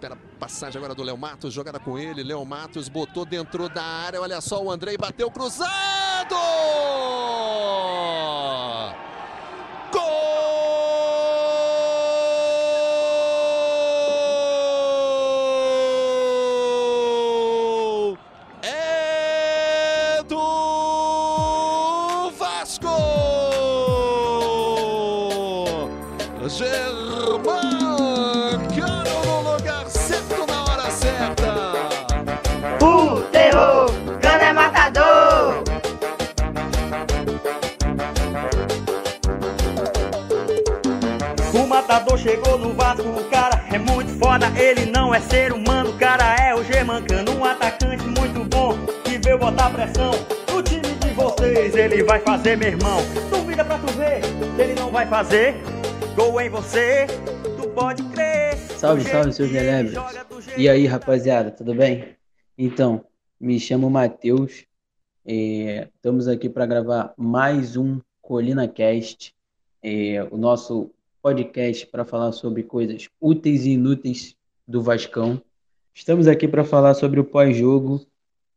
Espera a passagem agora do Léo Matos, jogada com ele. Léo Matos botou dentro da área. Olha só, o Andrei bateu cruzado! Matador chegou no Vasco, o cara é muito foda, ele não é ser humano, o cara é o Gemancano, um atacante muito bom, que veio botar pressão no time de vocês, ele vai fazer, meu irmão. Duvida pra tu ver, ele não vai fazer, gol em você, tu pode crer. Salve, salve, seus jeito E aí, rapaziada, tudo bem? Então, me chamo Matheus. é, estamos aqui para gravar mais um Colina Cast, é, o nosso podcast para falar sobre coisas úteis e inúteis do Vascão. Estamos aqui para falar sobre o pós-jogo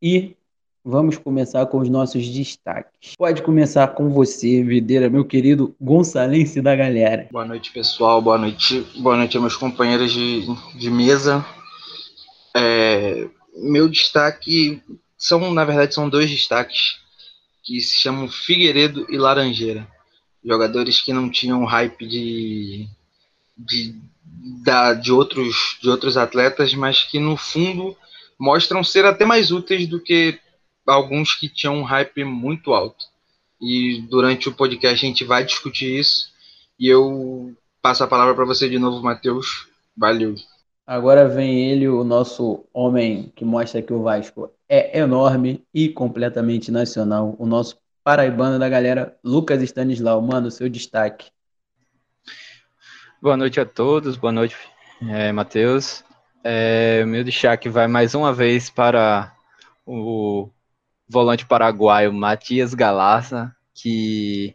e vamos começar com os nossos destaques. Pode começar com você, Videira, meu querido Gonçalense da galera. Boa noite, pessoal. Boa noite, boa noite meus companheiros de, de mesa. É, meu destaque são, na verdade, são dois destaques que se chamam Figueiredo e Laranjeira. Jogadores que não tinham hype de, de, da, de, outros, de outros atletas, mas que no fundo mostram ser até mais úteis do que alguns que tinham um hype muito alto. E durante o podcast a gente vai discutir isso. E eu passo a palavra para você de novo, Matheus. Valeu. Agora vem ele, o nosso homem que mostra que o Vasco é enorme e completamente nacional. O nosso paraibano da galera, Lucas Stanislau. Mano, seu destaque. Boa noite a todos, boa noite, é, Matheus. É, meu destaque vai mais uma vez para o volante paraguaio Matias Galassa, que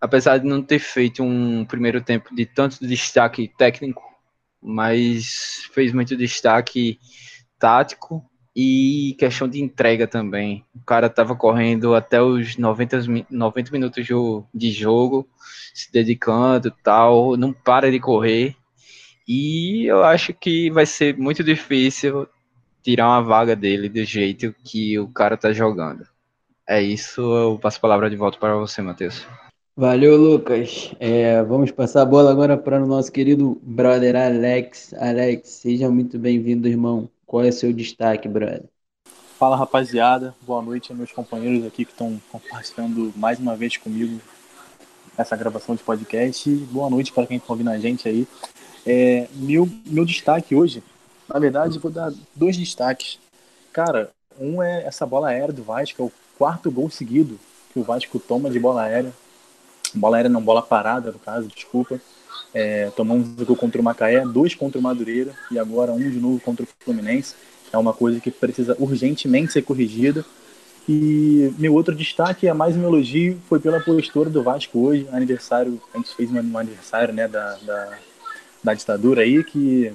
apesar de não ter feito um primeiro tempo de tanto destaque técnico, mas fez muito destaque tático e questão de entrega também. O cara estava correndo até os 90, mi- 90 minutos de jogo, se dedicando tal, não para de correr. E eu acho que vai ser muito difícil tirar uma vaga dele do jeito que o cara tá jogando. É isso, eu passo a palavra de volta para você, Matheus. Valeu, Lucas. É, vamos passar a bola agora para o nosso querido brother Alex. Alex, seja muito bem-vindo, irmão. Qual é o seu destaque, brother? Fala rapaziada, boa noite a meus companheiros aqui que estão compartilhando mais uma vez comigo essa gravação de podcast. Boa noite para quem está ouvindo a gente aí. É, meu, meu destaque hoje, na verdade, vou dar dois destaques. Cara, um é essa bola aérea do Vasco, é o quarto gol seguido que o Vasco toma de bola aérea. Bola aérea não, bola parada, no caso, desculpa. É, tomamos um gol contra o Macaé, dois contra o Madureira e agora um de novo contra o Fluminense. É uma coisa que precisa urgentemente ser corrigida. E meu outro destaque é mais um elogio, foi pela postura do Vasco hoje, aniversário, a gente fez um aniversário né, da, da, da ditadura aí, que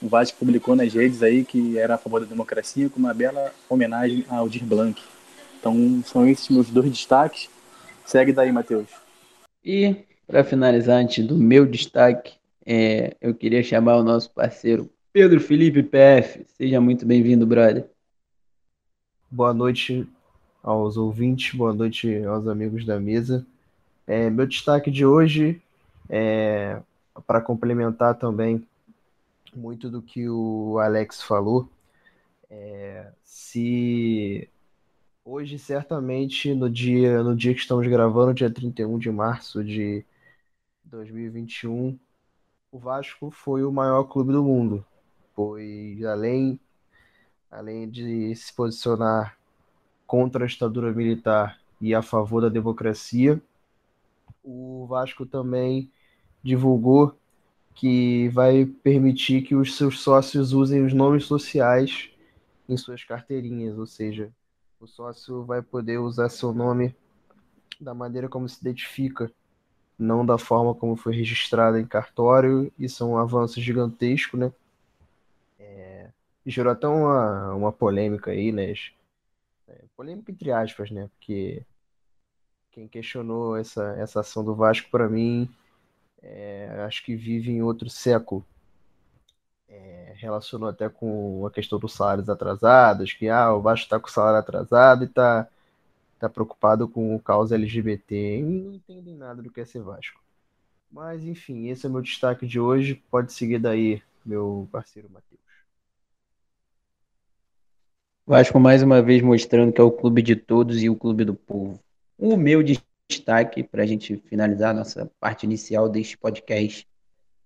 o Vasco publicou nas redes aí que era a favor da democracia, com uma bela homenagem ao Aldir Blanc. Então são esses meus dois destaques. Segue daí, Matheus. E, para finalizar, antes do meu destaque, é, eu queria chamar o nosso parceiro Pedro Felipe PF. Seja muito bem-vindo, brother. Boa noite aos ouvintes, boa noite aos amigos da mesa. É, meu destaque de hoje é para complementar também muito do que o Alex falou. É, se hoje, certamente, no dia, no dia que estamos gravando, dia 31 de março de 2021, o Vasco foi o maior clube do mundo, pois além além de se posicionar contra a ditadura militar e a favor da democracia, o Vasco também divulgou que vai permitir que os seus sócios usem os nomes sociais em suas carteirinhas, ou seja, o sócio vai poder usar seu nome da maneira como se identifica, não da forma como foi registrado em cartório. Isso é um avanço gigantesco, né? gerou até uma, uma polêmica aí, né? É, polêmica entre aspas, né? Porque quem questionou essa, essa ação do Vasco, para mim, é, acho que vive em outro século. É, relacionou até com a questão dos salários atrasados, que ah, o Vasco está com o salário atrasado e está tá preocupado com o causa LGBT. E não entendem nada do que é ser Vasco. Mas, enfim, esse é meu destaque de hoje. Pode seguir daí, meu parceiro Matheus. Vasco mais uma vez mostrando que é o clube de todos e o clube do povo. O meu destaque, para a gente finalizar a nossa parte inicial deste podcast,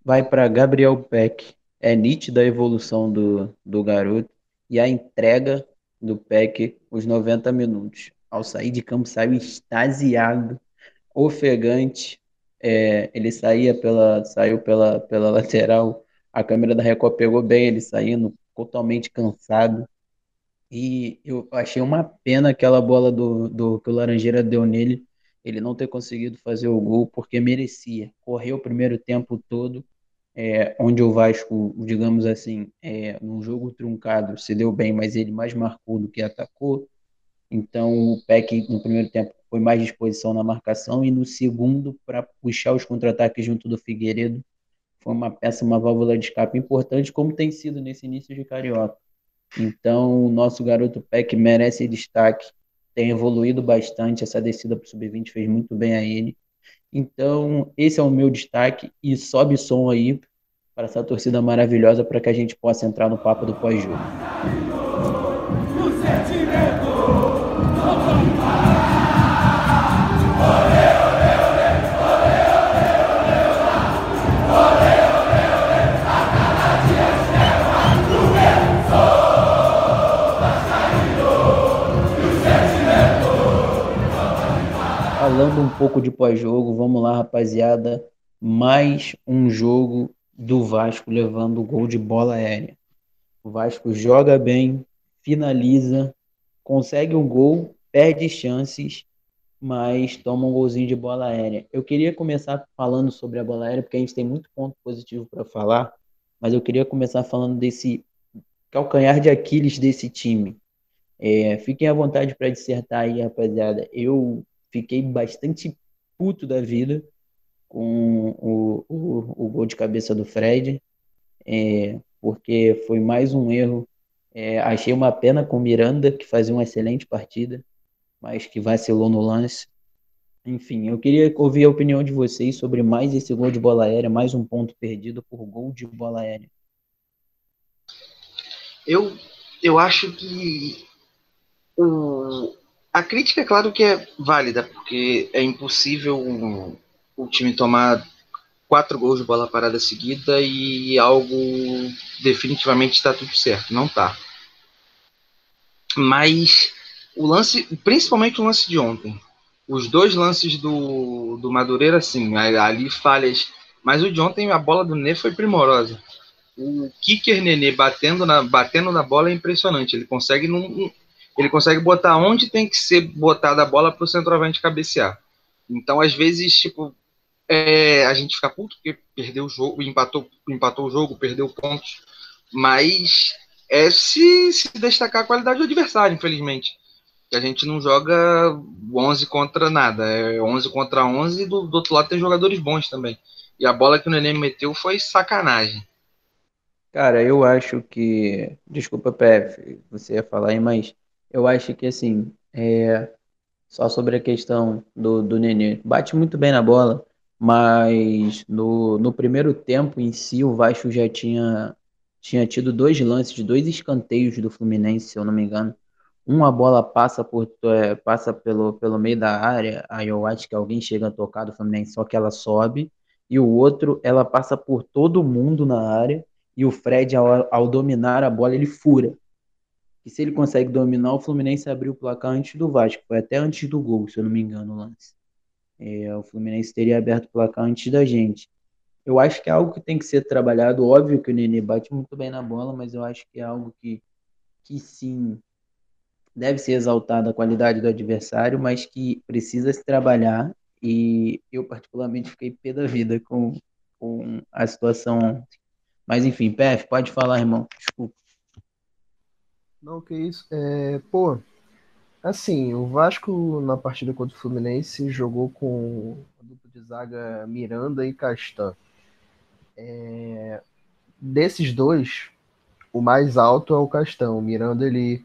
vai para Gabriel Peck. É nítida a evolução do, do garoto e a entrega do Peck os 90 minutos. Ao sair de campo, saiu extasiado, ofegante. É, ele saía pela, saiu pela, pela lateral, a câmera da Record pegou bem ele saindo totalmente cansado e eu achei uma pena aquela bola do, do que o Laranjeira deu nele, ele não ter conseguido fazer o gol, porque merecia. Correu o primeiro tempo todo, é, onde o Vasco, digamos assim, é, num jogo truncado, se deu bem, mas ele mais marcou do que atacou. Então o Peck no primeiro tempo foi mais disposição na marcação e no segundo para puxar os contra-ataques junto do Figueiredo foi uma peça, uma válvula de escape importante, como tem sido nesse início de Carioca. Então, o nosso garoto Peck merece destaque, tem evoluído bastante. Essa descida para o sub-20 fez muito bem a ele. Então, esse é o meu destaque e sobe som aí para essa torcida maravilhosa para que a gente possa entrar no papo do pós-jogo. Falando um pouco de pós-jogo, vamos lá, rapaziada. Mais um jogo do Vasco levando gol de bola aérea. O Vasco joga bem, finaliza, consegue um gol, perde chances, mas toma um golzinho de bola aérea. Eu queria começar falando sobre a bola aérea, porque a gente tem muito ponto positivo para falar, mas eu queria começar falando desse calcanhar de Aquiles desse time. É, fiquem à vontade para dissertar aí, rapaziada. Eu fiquei bastante puto da vida com o, o, o gol de cabeça do Fred, é, porque foi mais um erro. É, achei uma pena com o Miranda, que fazia uma excelente partida, mas que vacilou no lance. Enfim, eu queria ouvir a opinião de vocês sobre mais esse gol de bola aérea, mais um ponto perdido por gol de bola aérea. Eu, eu acho que o, a crítica, é claro que é válida, porque é impossível um, o time tomar quatro gols de bola parada seguida e algo definitivamente está tudo certo. Não tá. Mas o lance, principalmente o lance de ontem, os dois lances do, do Madureira, sim, ali falhas. Mas o de ontem, a bola do Nenê foi primorosa. O kicker Nenê batendo na, batendo na bola é impressionante. Ele consegue num, ele consegue botar onde tem que ser botada a bola para o centroavante cabecear. Então, às vezes, tipo, é, a gente fica puto porque perdeu o jogo, empatou, empatou o jogo, perdeu pontos, mas é se, se destacar a qualidade do adversário, infelizmente. A gente não joga 11 contra nada, é 11 contra 11 e do, do outro lado tem jogadores bons também. E a bola que o Neném meteu foi sacanagem. Cara, eu acho que. Desculpa, PF, você ia falar aí, mas eu acho que assim, é, só sobre a questão do, do Nenê, bate muito bem na bola, mas no, no primeiro tempo em si, o Vasco já tinha, tinha tido dois lances, dois escanteios do Fluminense, se eu não me engano. Uma bola passa por é, passa pelo, pelo meio da área, aí eu acho que alguém chega a tocar do Fluminense, só que ela sobe, e o outro, ela passa por todo mundo na área, e o Fred, ao, ao dominar a bola, ele fura que se ele consegue dominar, o Fluminense abriu o placar antes do Vasco. Foi até antes do gol, se eu não me engano, o lance. É, o Fluminense teria aberto o placar antes da gente. Eu acho que é algo que tem que ser trabalhado. Óbvio que o Nenê bate muito bem na bola, mas eu acho que é algo que, que sim deve ser exaltado a qualidade do adversário, mas que precisa se trabalhar. E eu, particularmente, fiquei pé da vida com, com a situação. Mas, enfim, PF, pode falar, irmão. Desculpa. Não, que isso. É, pô, assim, o Vasco na partida contra o Fluminense jogou com a dupla de zaga Miranda e Castan. É, desses dois, o mais alto é o Castão. O Miranda, ele.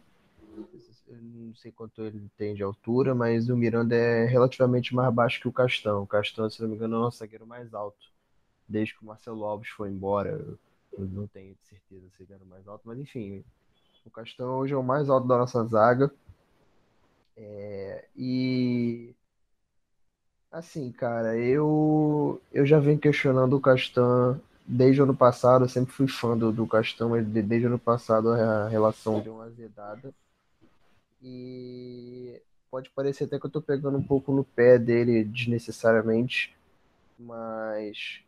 Não sei quanto ele tem de altura, mas o Miranda é relativamente mais baixo que o Castão. O Castão, se não me engano, é o zagueiro mais alto. Desde que o Marcelo Alves foi embora. Eu não tenho certeza se ele era mais alto, mas enfim. O Castão hoje é o mais alto da nossa zaga. É, e assim, cara, eu eu já venho questionando o Castan desde o ano passado, eu sempre fui fã do, do Castão, mas desde o ano passado a relação deu uma azedada. E pode parecer até que eu tô pegando um pouco no pé dele desnecessariamente, mas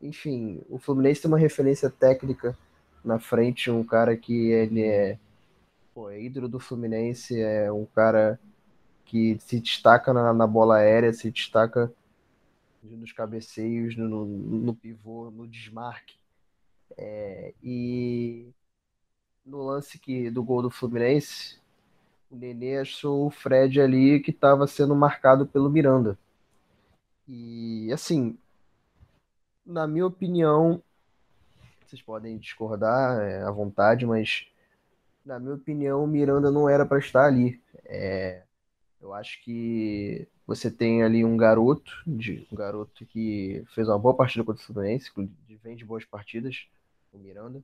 enfim, o Fluminense tem uma referência técnica na frente, um cara que ele é, pô, é ídolo do Fluminense, é um cara que se destaca na, na bola aérea, se destaca nos cabeceios, no, no, no pivô, no desmarque. É, e no lance que, do gol do Fluminense, o Nenê achou o Fred ali que estava sendo marcado pelo Miranda. E assim, na minha opinião, vocês podem discordar é, à vontade, mas na minha opinião, o Miranda não era para estar ali. É, eu acho que você tem ali um garoto, de, um garoto que fez uma boa partida contra o Fluminense, vem de boas partidas, o Miranda.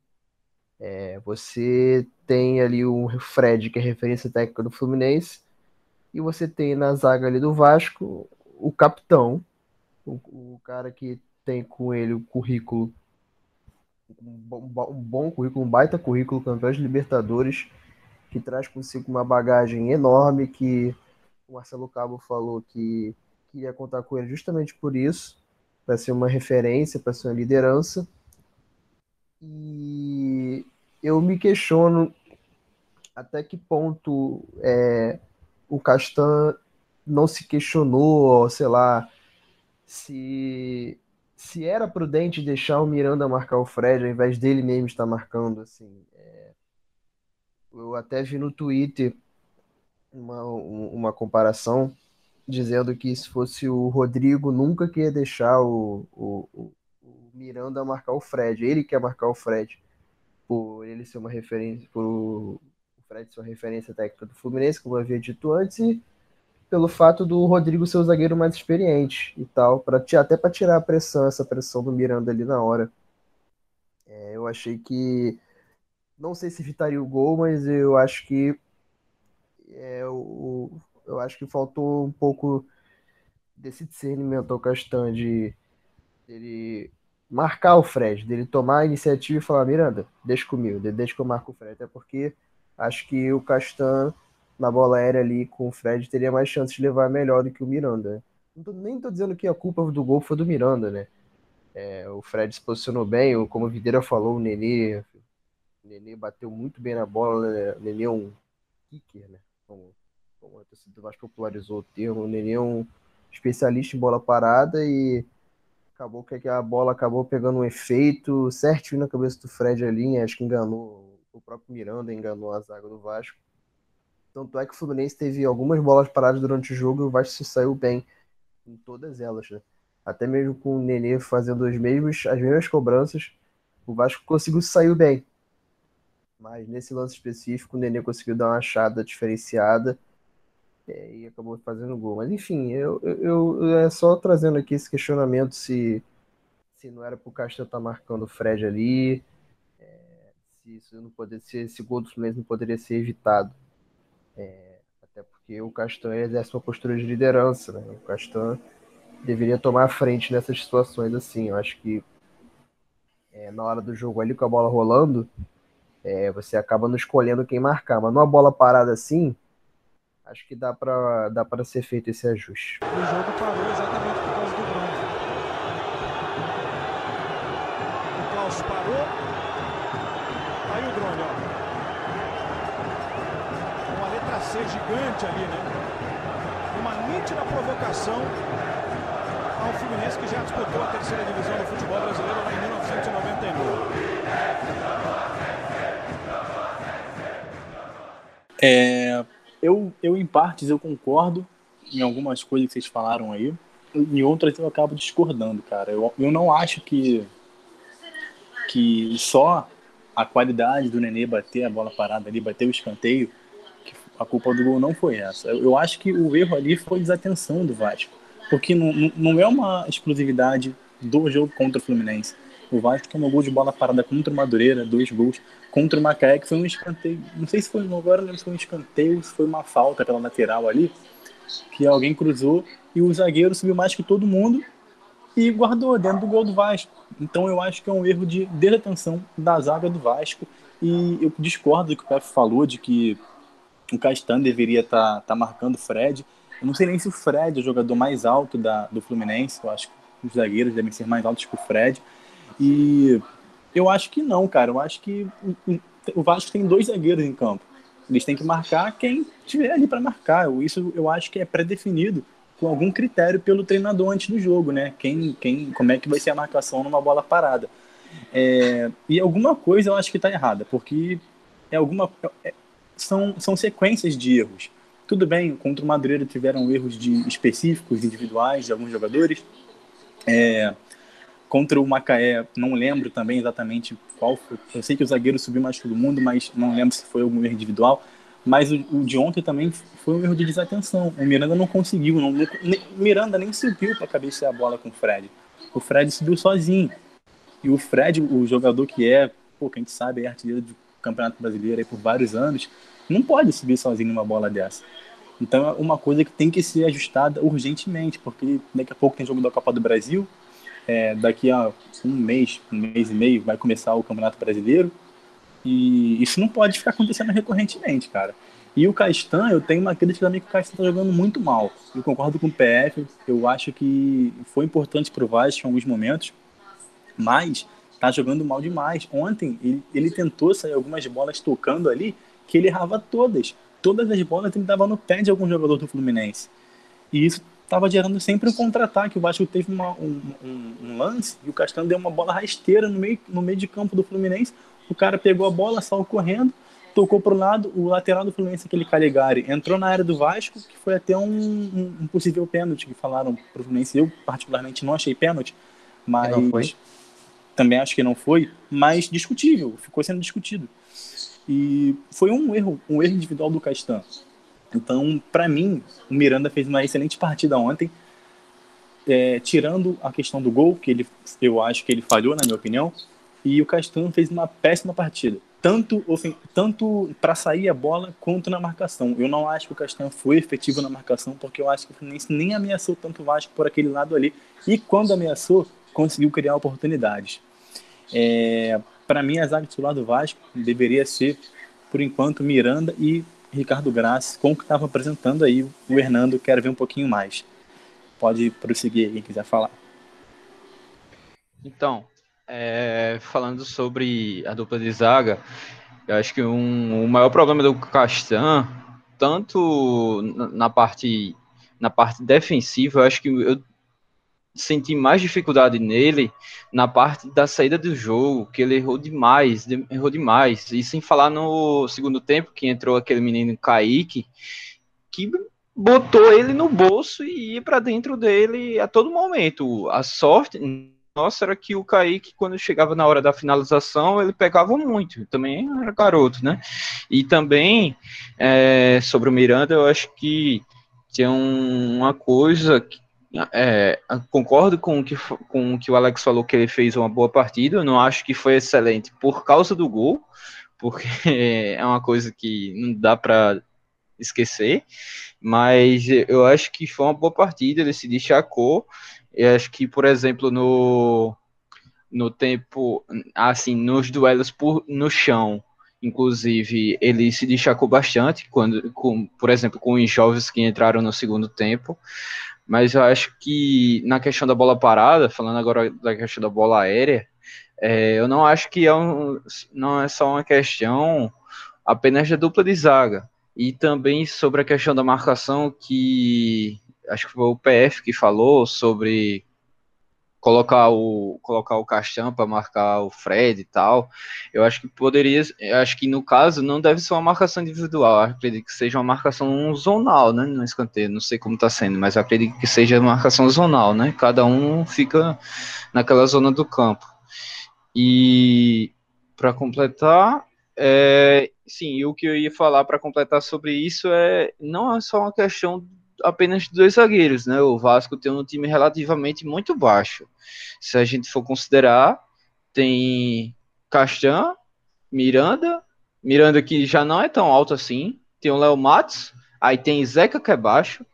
É, você tem ali o Fred, que é referência técnica do Fluminense, e você tem na zaga ali do Vasco o capitão, o, o cara que tem com ele o currículo, um bom, um bom currículo, um baita currículo, campeão de Libertadores, que traz consigo uma bagagem enorme, que o Marcelo Cabo falou que queria contar com ele justamente por isso, para ser uma referência, para ser uma liderança. E eu me questiono até que ponto é, o Castan não se questionou, sei lá, se se era prudente deixar o Miranda marcar o Fred ao invés dele mesmo estar marcando, assim. É, eu até vi no Twitter uma, uma comparação dizendo que se fosse o Rodrigo nunca queria deixar o, o, o, Miranda marcar o Fred. Ele quer marcar o Fred por ele ser uma referência, por o Fred ser uma referência técnica do Fluminense, como eu havia dito antes, e pelo fato do Rodrigo ser o zagueiro mais experiente e tal, para até para tirar a pressão, essa pressão do Miranda ali na hora. É, eu achei que não sei se evitaria o gol, mas eu acho que é, o, eu acho que faltou um pouco desse discernimento ao Castan de ele marcar o Fred, dele tomar a iniciativa e falar, Miranda, deixa comigo, deixa que eu marco o Fred, até porque acho que o Castan na bola aérea ali com o Fred teria mais chance de levar melhor do que o Miranda. Não tô, nem tô dizendo que a culpa do gol foi do Miranda, né? É, o Fred se posicionou bem, como o Videira falou, o Nenê, o Nenê bateu muito bem na bola, né? o Nenê é um kicker, né? como, como a torcida Vasco popularizou o termo, o Nenê é um especialista em bola parada e acabou que a bola acabou pegando um efeito certinho na cabeça do Fred ali, acho que enganou o próprio Miranda, enganou a zaga do Vasco. Tanto é que o Fluminense teve algumas bolas paradas durante o jogo e o Vasco se saiu bem em todas elas, né? Até mesmo com o Nenê fazendo os mesmos, as mesmas cobranças, o Vasco conseguiu sair bem. Mas nesse lance específico, o Nenê conseguiu dar uma achada diferenciada é, e acabou fazendo gol. Mas enfim, eu, eu, eu, é só trazendo aqui esse questionamento se, se não era pro Castro estar tá marcando o Fred ali, é, se isso não poderia ser, esse gol do Fluminense não poderia ser evitado. É, até porque o Castan exerce uma postura de liderança, né? O Castan deveria tomar a frente nessas situações assim. Eu acho que é, na hora do jogo ali com a bola rolando, é, você acaba não escolhendo quem marcar. Mas numa bola parada assim, acho que dá para dá ser feito esse ajuste. O jogo parou exatamente gigante ali, né? Uma nítida provocação ao Fluminense que já disputou a terceira divisão do futebol brasileiro lá em 1999. É, eu, eu, em partes, eu concordo em algumas coisas que vocês falaram aí. Em outras eu acabo discordando, cara. Eu, eu não acho que, que só a qualidade do Nenê bater a bola parada ali, bater o escanteio, a culpa do gol não foi essa. Eu, acho que o erro ali foi desatenção do Vasco. Porque não, não é uma exclusividade do jogo contra o Fluminense. O Vasco tomou gol de bola parada contra o Madureira, dois gols. Contra o Macaé, que foi um escanteio. Não sei se foi agora, não se foi um escanteio, se foi uma falta pela lateral ali, que alguém cruzou e o zagueiro subiu mais que todo mundo e guardou dentro do gol do Vasco. Então eu acho que é um erro de desatenção da zaga do Vasco. E eu discordo do que o Pepe falou, de que o Castan deveria estar tá, tá marcando o Fred. Eu não sei nem se o Fred é o jogador mais alto da, do Fluminense. Eu acho que os zagueiros devem ser mais altos que o Fred. E eu acho que não, cara. Eu acho que o Vasco tem dois zagueiros em campo. Eles têm que marcar quem tiver ali para marcar. Isso eu acho que é pré-definido com algum critério pelo treinador antes do jogo, né? Quem, quem, como é que vai ser a marcação numa bola parada. É, e alguma coisa eu acho que está errada, porque é alguma é, são, são sequências de erros. Tudo bem, contra o Madureira tiveram erros de específicos, individuais de alguns jogadores. É, Contra o Macaé, não lembro também exatamente qual foi. Eu sei que o zagueiro subiu mais todo mundo, mas não lembro se foi algum erro individual. Mas o, o de ontem também foi um erro de desatenção. O Miranda não conseguiu. Não, o Miranda nem subiu para cabecear a bola com o Fred. O Fred subiu sozinho. E o Fred, o jogador que é, pô, quem a gente sabe, é artilheiro do Campeonato Brasileiro aí por vários anos, não pode subir sozinho numa bola dessa. Então é uma coisa que tem que ser ajustada urgentemente, porque daqui a pouco tem jogo da Copa do Brasil, é, daqui a um mês, um mês e meio, vai começar o Campeonato Brasileiro. E isso não pode ficar acontecendo recorrentemente, cara. E o Castan, eu tenho uma crítica também que o Castan tá jogando muito mal. Eu concordo com o PF, eu acho que foi importante pro Vasco em alguns momentos, mas tá jogando mal demais. Ontem ele, ele tentou sair algumas bolas tocando ali, que ele errava todas. Todas as bolas ele dava no pé de algum jogador do Fluminense. E isso estava gerando sempre um contra-ataque. O Vasco teve uma, um, um, um, lance e o Castanho deu uma bola rasteira no meio, no meio de campo do Fluminense. O cara pegou a bola, saiu correndo, tocou para o lado. O lateral do Fluminense, aquele Caligari, entrou na área do Vasco, que foi até um, um possível pênalti que falaram para o Fluminense. Eu, particularmente, não achei pênalti, mas. Não foi. Também acho que não foi, mas discutível, ficou sendo discutido. E foi um erro, um erro individual do Castan. Então, para mim, o Miranda fez uma excelente partida ontem, é, tirando a questão do gol, que ele, eu acho que ele falhou, na minha opinião, e o Castanho fez uma péssima partida, tanto, tanto para sair a bola quanto na marcação. Eu não acho que o Castanho foi efetivo na marcação, porque eu acho que o Fluminense nem ameaçou tanto o Vasco por aquele lado ali, e quando ameaçou, conseguiu criar oportunidades. É, para mim, a zaga titular do Vasco deveria ser, por enquanto, Miranda e Ricardo Graça, com o que estava apresentando aí, o Hernando quer ver um pouquinho mais. Pode prosseguir quem quiser falar. Então, é, falando sobre a dupla de zaga, eu acho que um, o maior problema do Castan, tanto na parte na parte defensiva, eu acho que eu senti mais dificuldade nele na parte da saída do jogo, que ele errou demais, errou demais. E sem falar no segundo tempo, que entrou aquele menino Kaique, que botou ele no bolso e ia para dentro dele a todo momento. A sorte nossa era que o Kaique, quando chegava na hora da finalização, ele pegava muito. Também era garoto, né? E também, é, sobre o Miranda, eu acho que tinha uma coisa que é, concordo com o, que, com o que o Alex falou, que ele fez uma boa partida. Eu não acho que foi excelente por causa do gol, porque é uma coisa que não dá para esquecer. Mas eu acho que foi uma boa partida. Ele se destacou. Eu acho que, por exemplo, no, no tempo, assim, nos duelos por, no chão, inclusive, ele se destacou bastante, quando, com, por exemplo, com os jovens que entraram no segundo tempo. Mas eu acho que na questão da bola parada, falando agora da questão da bola aérea, é, eu não acho que é um, não é só uma questão apenas da dupla de zaga. E também sobre a questão da marcação, que acho que foi o PF que falou sobre colocar o colocar o Castan para marcar o Fred e tal. Eu acho que poderia, eu acho que no caso não deve ser uma marcação individual, eu acredito que seja uma marcação zonal, né, no escanteio, não sei como está sendo, mas acredito que seja marcação zonal, né? Cada um fica naquela zona do campo. E para completar, é, sim, o que eu ia falar para completar sobre isso é não é só uma questão apenas dois zagueiros, né? O Vasco tem um time relativamente muito baixo. Se a gente for considerar, tem Castan, Miranda, Miranda que já não é tão alto assim, tem o Léo Matos, aí tem Zeca que é baixo,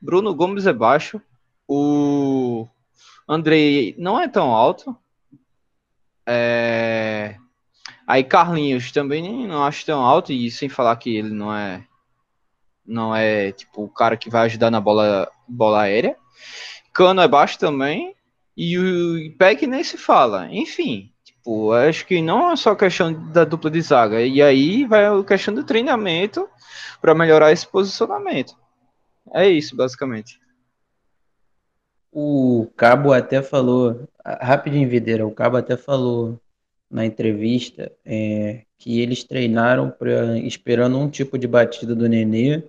Bruno Gomes é baixo, o Andrei não é tão alto, é... aí Carlinhos também não acho tão alto, e sem falar que ele não é não é tipo o cara que vai ajudar na bola, bola aérea. Cano é baixo também. E o Peck nem se fala. Enfim, tipo, acho que não é só questão da dupla de zaga. E aí vai a questão do treinamento para melhorar esse posicionamento. É isso, basicamente. O Cabo até falou, rapidinho, Videira, o Cabo até falou na entrevista é, que eles treinaram pra, esperando um tipo de batida do Nenê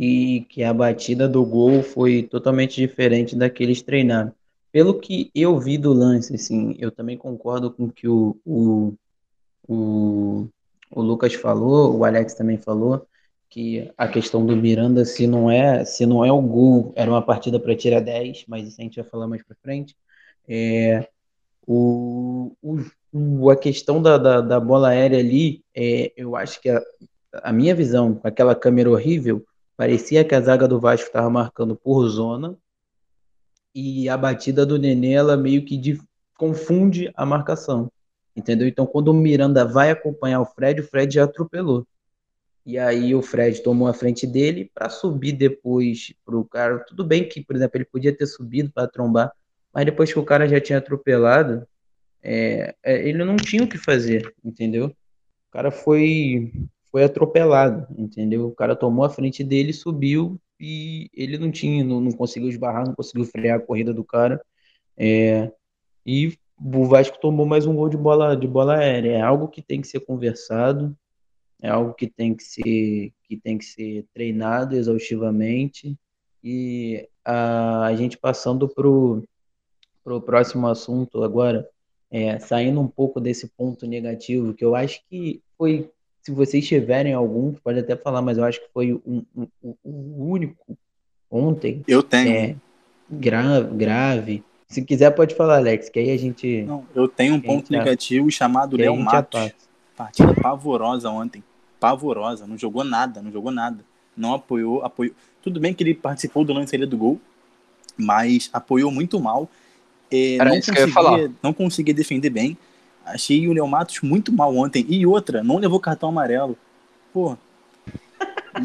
e que a batida do gol foi totalmente diferente da que eles treinaram. Pelo que eu vi do lance, assim, eu também concordo com que o, o, o, o Lucas falou, o Alex também falou, que a questão do Miranda, se não é, se não é o gol, era uma partida para tirar 10, mas isso a gente vai falar mais para frente. É, o, o, a questão da, da, da bola aérea ali, é, eu acho que a, a minha visão, com aquela câmera horrível, Parecia que a zaga do Vasco estava marcando por zona e a batida do Nenê ela meio que confunde a marcação, entendeu? Então quando o Miranda vai acompanhar o Fred, o Fred já atropelou. E aí o Fred tomou a frente dele para subir depois pro cara. Tudo bem que, por exemplo, ele podia ter subido para trombar, mas depois que o cara já tinha atropelado, é, é, ele não tinha o que fazer, entendeu? O cara foi foi atropelado, entendeu? O cara tomou a frente dele, subiu e ele não tinha, não, não conseguiu esbarrar, não conseguiu frear a corrida do cara. É, e o Vasco tomou mais um gol de bola de bola aérea. É algo que tem que ser conversado, é algo que tem que ser que tem que ser treinado exaustivamente. E a, a gente passando pro pro próximo assunto agora, é, saindo um pouco desse ponto negativo, que eu acho que foi se vocês tiverem algum, pode até falar, mas eu acho que foi um, um, um, o único ontem. Eu tenho. É, grave, grave. Se quiser, pode falar, Alex, que aí a gente. Não, eu tenho um ponto negativo chamado Léo Matos. Partida pavorosa ontem. Pavorosa. Não jogou nada, não jogou nada. Não apoiou, apoiou. Tudo bem que ele participou do lance do gol, mas apoiou muito mal. É, não, conseguia, não conseguia defender bem. Achei o Léo Matos muito mal ontem. E outra, não levou cartão amarelo. Pô.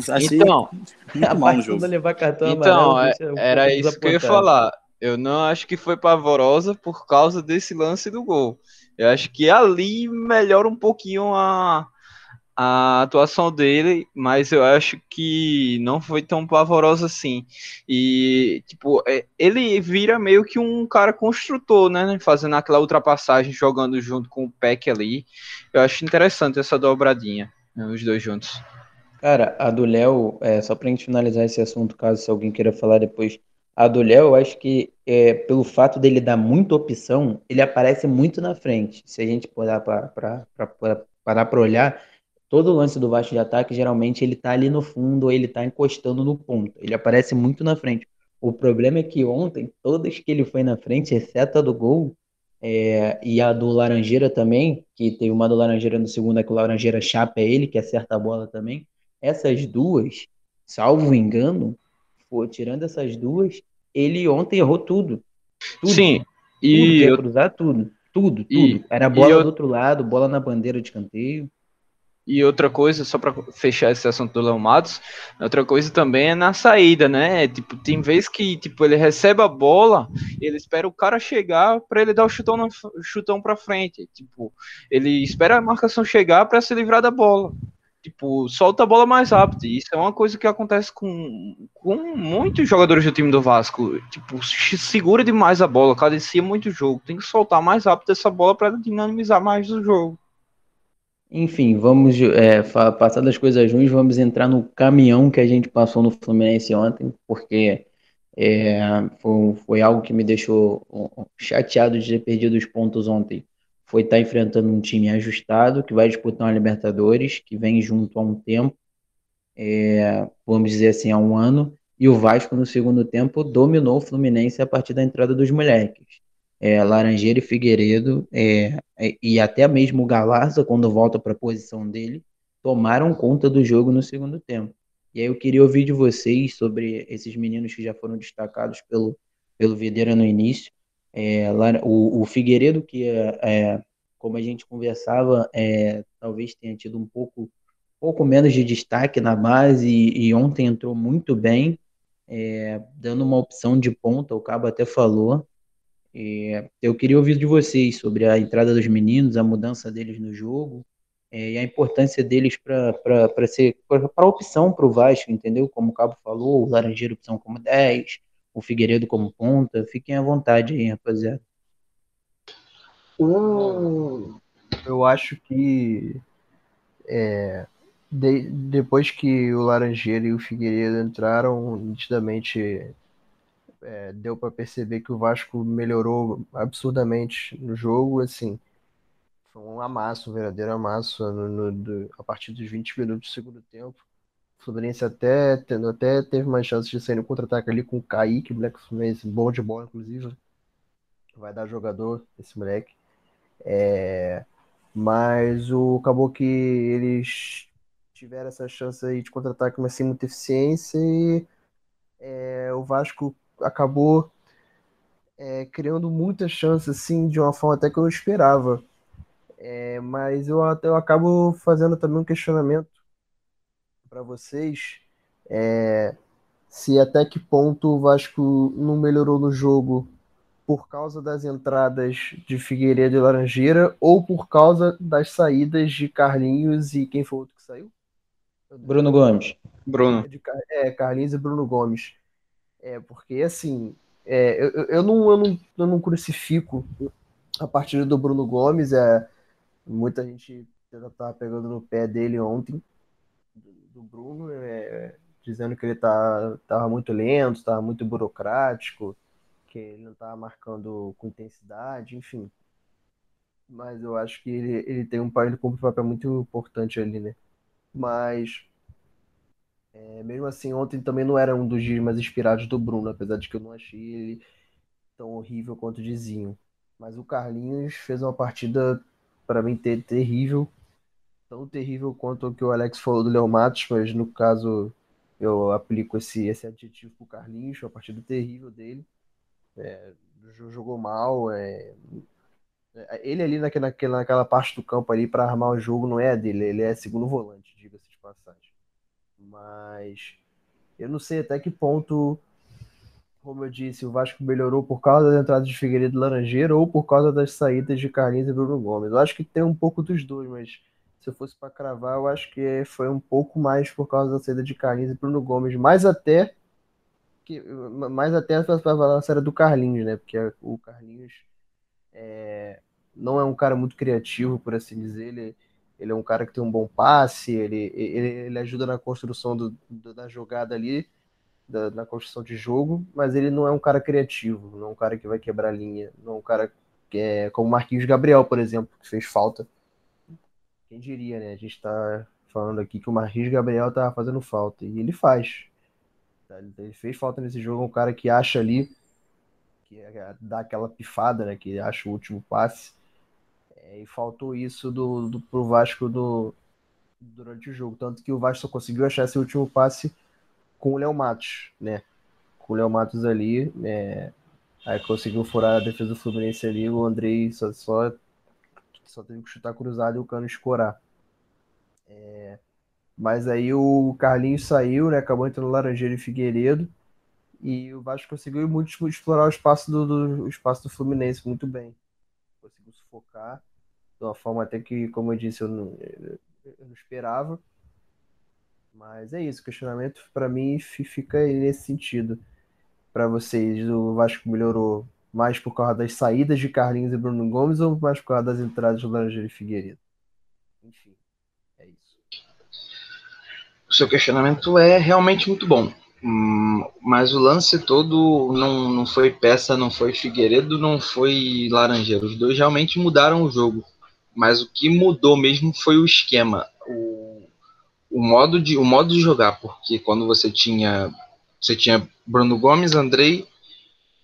Achei então, muito mal no jogo. Levar cartão então, amarelo, é, era isso que eu ia falar. Eu não acho que foi pavorosa por causa desse lance do gol. Eu acho que ali melhora um pouquinho a, a atuação dele, mas eu acho que não foi tão pavorosa assim. E, tipo, é, ele vira meio que um cara construtor, né? Fazendo aquela ultrapassagem, jogando junto com o Peck ali. Eu acho interessante essa dobradinha, né, os dois juntos. Cara, a do Léo, é, só pra gente finalizar esse assunto, caso alguém queira falar depois, a do Léo, eu acho que é, pelo fato dele dar muita opção, ele aparece muito na frente. Se a gente parar para olhar, todo lance do Vasco de ataque, geralmente ele tá ali no fundo ele tá encostando no ponto. Ele aparece muito na frente. O problema é que ontem, todas que ele foi na frente, exceto a do gol, é, e a do Laranjeira também, que teve uma do Laranjeira no segundo, é que o Laranjeira chapa ele, que acerta a bola também. Essas duas, salvo engano, pô, tirando essas duas, ele ontem errou tudo. tudo Sim, tudo e. Eu... cruzar tudo. Tudo, tudo. E, Era bola eu... do outro lado, bola na bandeira de canteio. E outra coisa, só para fechar esse assunto do Léo Matos, outra coisa também é na saída, né? Tipo, tem vezes que tipo, ele recebe a bola, ele espera o cara chegar para ele dar o chutão, no, chutão para frente. Tipo, ele espera a marcação chegar para se livrar da bola. tipo, solta a bola mais rápido. Isso é uma coisa que acontece com, com muitos jogadores do time do Vasco. Tipo, segura demais a bola, cadencia muito o jogo. Tem que soltar mais rápido essa bola para dinamizar mais o jogo. Enfim, vamos é, passar das coisas ruins, vamos entrar no caminhão que a gente passou no Fluminense ontem, porque é, foi, foi algo que me deixou chateado de ter perdido os pontos ontem foi estar tá enfrentando um time ajustado, que vai disputar uma Libertadores, que vem junto há um tempo, é, vamos dizer assim, há um ano, e o Vasco no segundo tempo dominou o Fluminense a partir da entrada dos moleques. É, Laranjeira e Figueiredo, é, é e até mesmo o Galarza, quando volta para a posição dele, tomaram conta do jogo no segundo tempo. E aí eu queria ouvir de vocês sobre esses meninos que já foram destacados pelo, pelo Videira no início, é, o, o, Figueiredo, que é, é, como a gente conversava, é, talvez tenha tido um pouco, pouco menos de destaque na base e, e ontem entrou muito bem, dando uma opção de ponta, o Cabo até falou. É, eu queria ouvir de vocês sobre a entrada dos meninos, a mudança deles no jogo e a importância deles para ser para opção para o Vasco, entendeu? Como o Cabo falou, o Laranjeiro opção como 10, o Figueiredo como ponta. Fiquem à vontade aí, rapaziada. Eu acho que é, de, depois que o Laranjeira e o Figueiredo entraram, nitidamente é, deu para perceber que o Vasco melhorou absurdamente no jogo. Assim, foi um amasso, um verdadeiro amasso no, no, a partir dos 20 minutos do segundo tempo. Fluminense até, até teve mais chances de sair no contra-ataque ali com o Kaique, o moleque Fluminense, bom de bola, inclusive. Vai dar jogador esse moleque. É, mas o, acabou que eles tiveram essa chance aí de contra-ataque, mas sem muita eficiência. E é, o Vasco acabou é, criando muitas chances, assim, de uma forma até que eu esperava. É, mas eu, eu acabo fazendo também um questionamento para vocês é, se até que ponto o Vasco não melhorou no jogo por causa das entradas de Figueiredo e Laranjeira ou por causa das saídas de Carlinhos e quem foi o outro que saiu? Bruno Gomes. Bruno. É, Carlinhos e Bruno Gomes. É, porque assim, é, eu, eu, não, eu, não, eu não crucifico a partida do Bruno Gomes. É, muita gente estava pegando no pé dele ontem do Bruno, é, dizendo que ele tá, tava muito lento, estava muito burocrático, que ele não estava marcando com intensidade, enfim. Mas eu acho que ele, ele tem um um papel muito importante ali, né? Mas é, mesmo assim, ontem também não era um dos dias mais inspirados do Bruno, apesar de que eu não achei ele tão horrível quanto diziam. Mas o Carlinhos fez uma partida, para mim, ter, terrível tão terrível quanto o que o Alex falou do Léo Matos, mas no caso eu aplico esse, esse adjetivo pro Carlinhos, a partida terrível dele. É, jogou mal. É, é, ele ali naquela, naquela parte do campo ali para armar o jogo não é dele, ele é segundo volante, diga-se de passagem. Mas eu não sei até que ponto, como eu disse, o Vasco melhorou por causa das entradas de Figueiredo e Laranjeira ou por causa das saídas de Carlinhos e Bruno Gomes. Eu acho que tem um pouco dos dois, mas se eu fosse para cravar, eu acho que foi um pouco mais por causa da saída de Carlinhos e Bruno Gomes, mais até que mais até para falar a série do Carlinhos, né? Porque o Carlinhos é, não é um cara muito criativo, por assim dizer. Ele, ele é um cara que tem um bom passe, ele, ele, ele ajuda na construção do, do, da jogada ali, da, na construção de jogo, mas ele não é um cara criativo, não é um cara que vai quebrar linha, não é um cara que é como Marquinhos Gabriel, por exemplo, que fez falta quem diria, né? A gente tá falando aqui que o Marquinhos Gabriel tava fazendo falta. E ele faz. Ele fez falta nesse jogo. É um cara que acha ali, que é, dá aquela pifada, né? Que acha o último passe. É, e faltou isso do, do, pro Vasco do, durante o jogo. Tanto que o Vasco só conseguiu achar esse último passe com o Léo Matos, né? Com o Léo Matos ali. É, aí conseguiu furar a defesa do Fluminense ali. O Andrei só, só só teve que chutar cruzado e o Cano escorar. É, mas aí o Carlinhos saiu, né? Acabou entrando Laranjeiro e Figueiredo. E o Vasco conseguiu muito explorar o espaço do, do, o espaço do Fluminense muito bem. Conseguiu sufocar de uma forma até que, como eu disse, eu não, eu não esperava. Mas é isso, o questionamento para mim fica nesse sentido. Para vocês, o Vasco melhorou mais por causa das saídas de Carlinhos e Bruno Gomes ou mais por causa das entradas de Laranjeira e Figueiredo? Enfim, é isso. O seu questionamento é realmente muito bom. Hum, mas o lance todo não, não foi peça, não foi Figueiredo, não foi Laranjeiro. Os dois realmente mudaram o jogo. Mas o que mudou mesmo foi o esquema, o, o, modo, de, o modo de jogar. Porque quando você tinha, você tinha Bruno Gomes, Andrei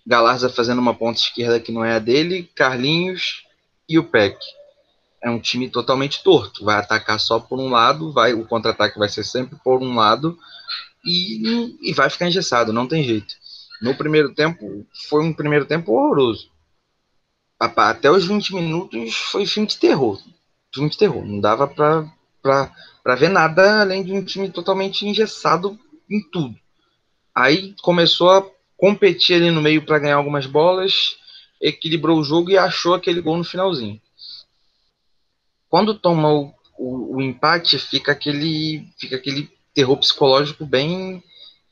Galarza fazendo uma ponta esquerda que não é a dele, Carlinhos e o Peck. É um time totalmente torto. Vai atacar só por um lado, vai o contra-ataque vai ser sempre por um lado e, e vai ficar engessado, não tem jeito. No primeiro tempo, foi um primeiro tempo horroroso. Até os 20 minutos foi filme de terror. Filme de terror. Não dava pra, pra, pra ver nada além de um time totalmente engessado em tudo. Aí começou a competir ali no meio para ganhar algumas bolas, equilibrou o jogo e achou aquele gol no finalzinho. Quando toma o, o, o empate, fica aquele, fica aquele terror psicológico bem,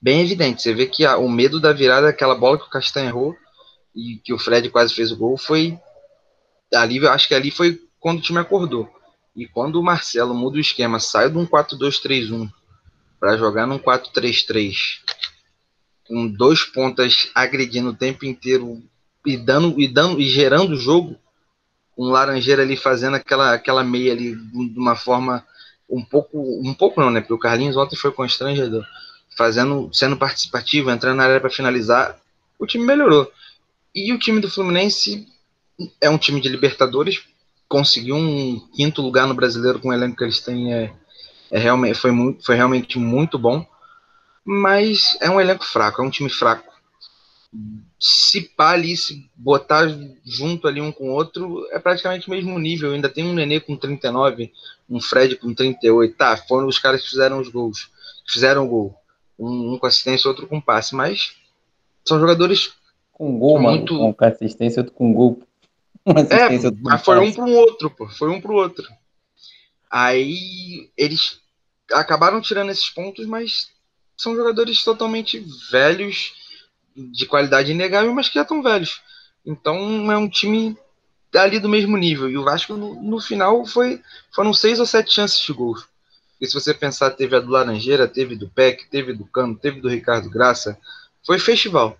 bem evidente. Você vê que a, o medo da virada, aquela bola que o Castanho errou e que o Fred quase fez o gol, foi ali, eu acho que ali foi quando o time acordou. E quando o Marcelo muda o esquema, sai de um 4-2-3-1 para jogar num 4-3-3 com dois pontas agredindo o tempo inteiro e dando e dando e gerando o jogo, um Laranjeira ali fazendo aquela aquela meia ali de uma forma um pouco um pouco não, né? Porque o Carlinhos ontem foi constrangedor, fazendo sendo participativo, entrando na área para finalizar, o time melhorou. E o time do Fluminense é um time de Libertadores, conseguiu um quinto lugar no Brasileiro com o elenco que eles têm é, é realmente foi muito foi realmente muito bom mas é um elenco fraco, é um time fraco. Se pá ali, se botar junto ali um com o outro, é praticamente o mesmo nível. Ainda tem um Nenê com 39, um Fred com 38. Tá, foram os caras que fizeram os gols, fizeram o gol. Um, um com assistência, outro com passe, mas são jogadores com gol, mano, com assistência, outro com gol. é, mas foi um para o outro, pô. Foi um para o outro. Aí eles acabaram tirando esses pontos, mas são jogadores totalmente velhos, de qualidade inegável, mas que já estão velhos. Então é um time ali do mesmo nível. E o Vasco, no, no final, foi, foram seis ou sete chances de gol. E se você pensar, teve a do Laranjeira, teve do Peck, teve do Cano, teve do Ricardo Graça. Foi festival.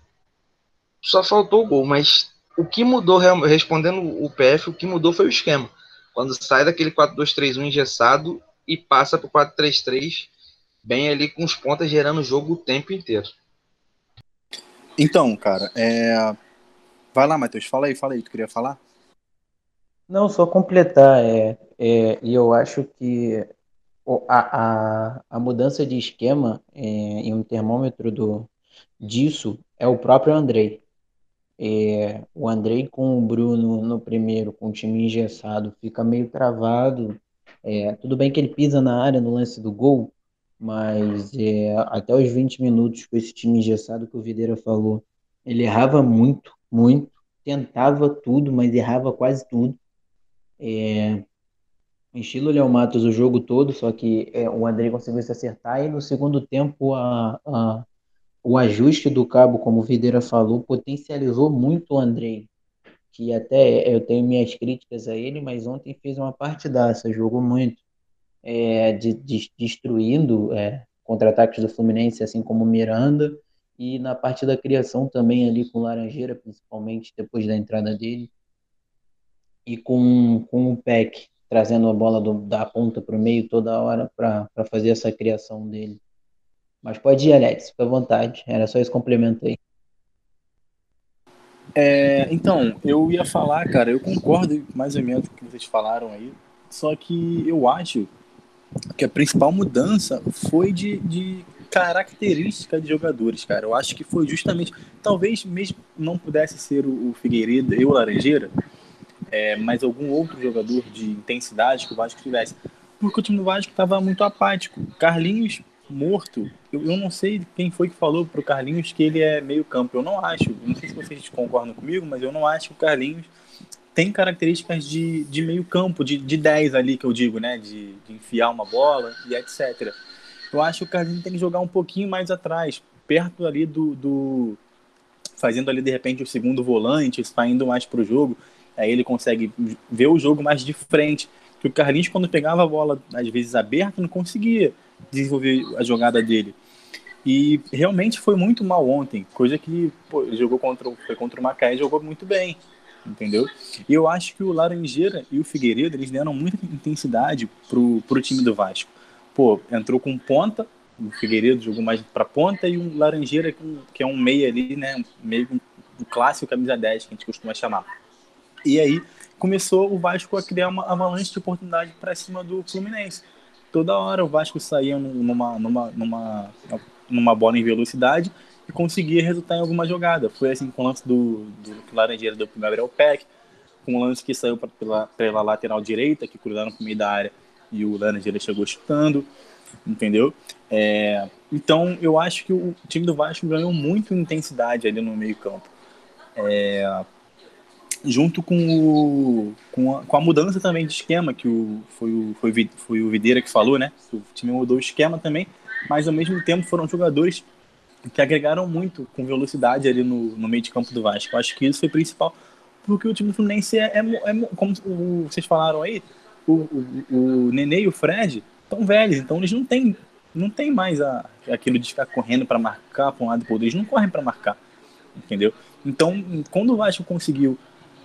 Só faltou o gol, mas o que mudou, respondendo o PF, o que mudou foi o esquema. Quando sai daquele 4-2-3-1 engessado e passa para o 4-3-3 bem ali com os pontas gerando o jogo o tempo inteiro. Então, cara, é... vai lá, Matheus, fala aí, fala aí, tu queria falar? Não, só completar, é, é, e eu acho que a, a, a mudança de esquema é, em um termômetro do, disso é o próprio Andrei. É, o Andrei com o Bruno no primeiro, com o time engessado, fica meio travado. É, tudo bem que ele pisa na área no lance do gol, mas é, até os 20 minutos com esse time engessado que o Videira falou, ele errava muito, muito, tentava tudo, mas errava quase tudo. É, estilo Léo Matos o jogo todo, só que é, o André conseguiu se acertar e no segundo tempo a, a, o ajuste do cabo, como o Videira falou, potencializou muito o André, que até eu tenho minhas críticas a ele, mas ontem fez uma partidaça, jogou muito é, de, de, destruindo é, contra-ataques do Fluminense, assim como Miranda, e na parte da criação também ali com Laranjeira, principalmente depois da entrada dele, e com, com o Peck trazendo a bola do, da ponta para o meio toda hora para fazer essa criação dele. Mas pode ir, Alex, fica à vontade. Era só esse complemento aí. É, então, eu ia falar, cara, eu concordo mais ou menos com o que vocês falaram aí, só que eu acho que a principal mudança foi de, de característica de jogadores, cara. Eu acho que foi justamente, talvez mesmo não pudesse ser o, Figueiredo e o Laranjeira, é, mas algum outro jogador de intensidade que o Vasco tivesse. Porque o time do Vasco estava muito apático. Carlinhos morto. Eu, eu, não sei quem foi que falou pro Carlinhos que ele é meio campo. Eu não acho. Não sei se vocês concordam comigo, mas eu não acho que o Carlinhos tem características de, de meio campo, de, de 10 ali que eu digo, né? De, de enfiar uma bola e etc. Eu acho que o Carlinhos tem que jogar um pouquinho mais atrás, perto ali do, do fazendo ali de repente o segundo volante, saindo mais para o jogo, aí ele consegue ver o jogo mais de frente. Que o Carlinhos, quando pegava a bola, às vezes aberta, não conseguia desenvolver a jogada dele. E realmente foi muito mal ontem, coisa que pô, ele jogou contra, foi contra o Macaé e jogou muito bem, entendeu? E eu acho que o Laranjeira e o Figueiredo, eles deram muita intensidade pro, pro time do Vasco. Pô, entrou com ponta, o Figueiredo jogou mais para ponta e um Laranjeira que é um meia ali, né, meio um clássico camisa 10 que a gente costuma chamar. E aí começou o Vasco a criar uma avalanche de oportunidade para cima do Fluminense. Toda hora o Vasco saía numa, numa, numa, numa bola em velocidade e conseguia resultar em alguma jogada. Foi assim com o lance do, do Laranjeira do Gabriel Peck, com o lance que saiu pra, pela, pela lateral direita, que cruzaram para o meio da área e o Laranjeira chegou chutando, entendeu? É, então eu acho que o time do Vasco ganhou muito intensidade ali no meio campo. É, junto com, o, com, a, com a mudança também de esquema, que o, foi, o, foi, foi o Videira que falou, né? O time mudou o esquema também, mas ao mesmo tempo foram jogadores que agregaram muito com velocidade ali no, no meio de campo do Vasco. Eu acho que isso foi principal, porque o time do Fluminense é, é, é como o, vocês falaram aí, o, o, o Nenê e o Fred estão velhos, então eles não têm não tem mais a, aquilo de ficar correndo para marcar para um lado e para outro. Eles não correm para marcar, entendeu? Então, quando o Vasco conseguiu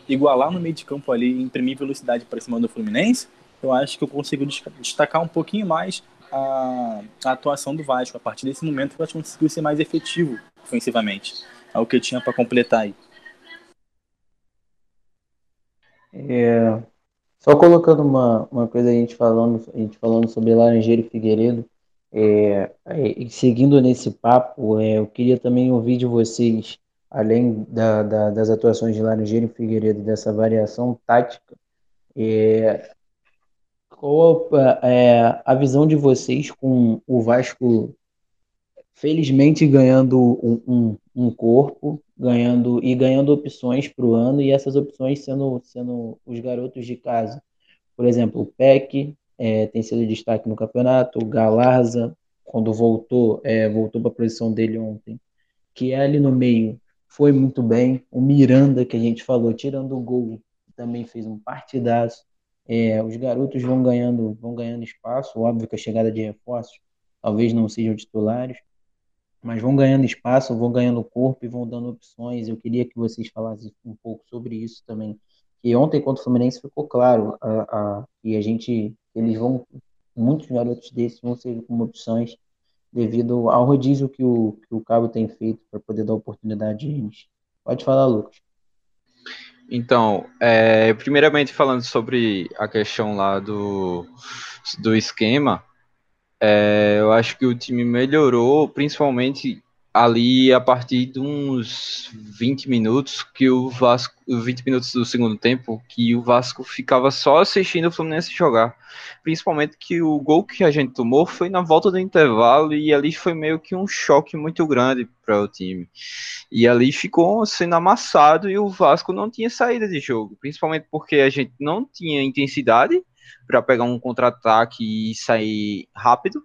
igualar no meio de campo ali e imprimir velocidade para cima do Fluminense, eu acho que eu consigo destacar um pouquinho mais a, a, atuação do Vasco. A partir desse momento, o Vasco conseguiu ser mais efetivo ofensivamente. É o que eu tinha para completar aí. É, só colocando uma, uma coisa a gente falando, a gente falando sobre Laranjeiro e Figueiredo, é, é, seguindo nesse papo, é, eu queria também ouvir de vocês além da, da, das atuações de Laranjeira e Figueiredo, dessa variação tática, é, qual é, a visão de vocês com o Vasco felizmente ganhando um, um, um corpo, ganhando e ganhando opções para o ano e essas opções sendo, sendo os garotos de casa. Por exemplo, o Peck é, tem sido destaque no campeonato, o Galarza, quando voltou, é, voltou para a posição dele ontem, que é ali no meio, foi muito bem. O Miranda, que a gente falou, tirando o gol, também fez um partidaço. É, os garotos vão ganhando, vão ganhando espaço. Óbvio que a chegada de reforços talvez não sejam titulares, mas vão ganhando espaço, vão ganhando corpo e vão dando opções. Eu queria que vocês falassem um pouco sobre isso também. Que ontem contra o Fluminense ficou claro a, a, e a gente, eles vão, muitos garotos desses vão ser como opções devido ao rodízio que o, que o Cabo tem feito para poder dar oportunidade a eles. Pode falar, Lucas. Então, é, primeiramente falando sobre a questão lá do, do esquema, é, eu acho que o time melhorou, principalmente ali a partir de uns 20 minutos que o Vasco, 20 minutos do segundo tempo, que o Vasco ficava só assistindo o Fluminense jogar. Principalmente que o gol que a gente tomou foi na volta do intervalo e ali foi meio que um choque muito grande para o time. E ali ficou sendo amassado e o Vasco não tinha saída de jogo, principalmente porque a gente não tinha intensidade para pegar um contra-ataque e sair rápido,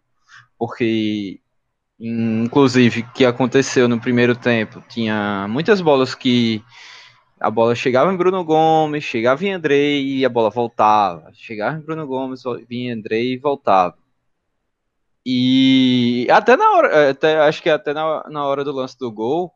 porque inclusive, que aconteceu no primeiro tempo. Tinha muitas bolas que a bola chegava em Bruno Gomes, chegava em Andrei e a bola voltava. Chegava em Bruno Gomes, vinha em Andrei e voltava. E até na hora, até, acho que até na, na hora do lance do gol,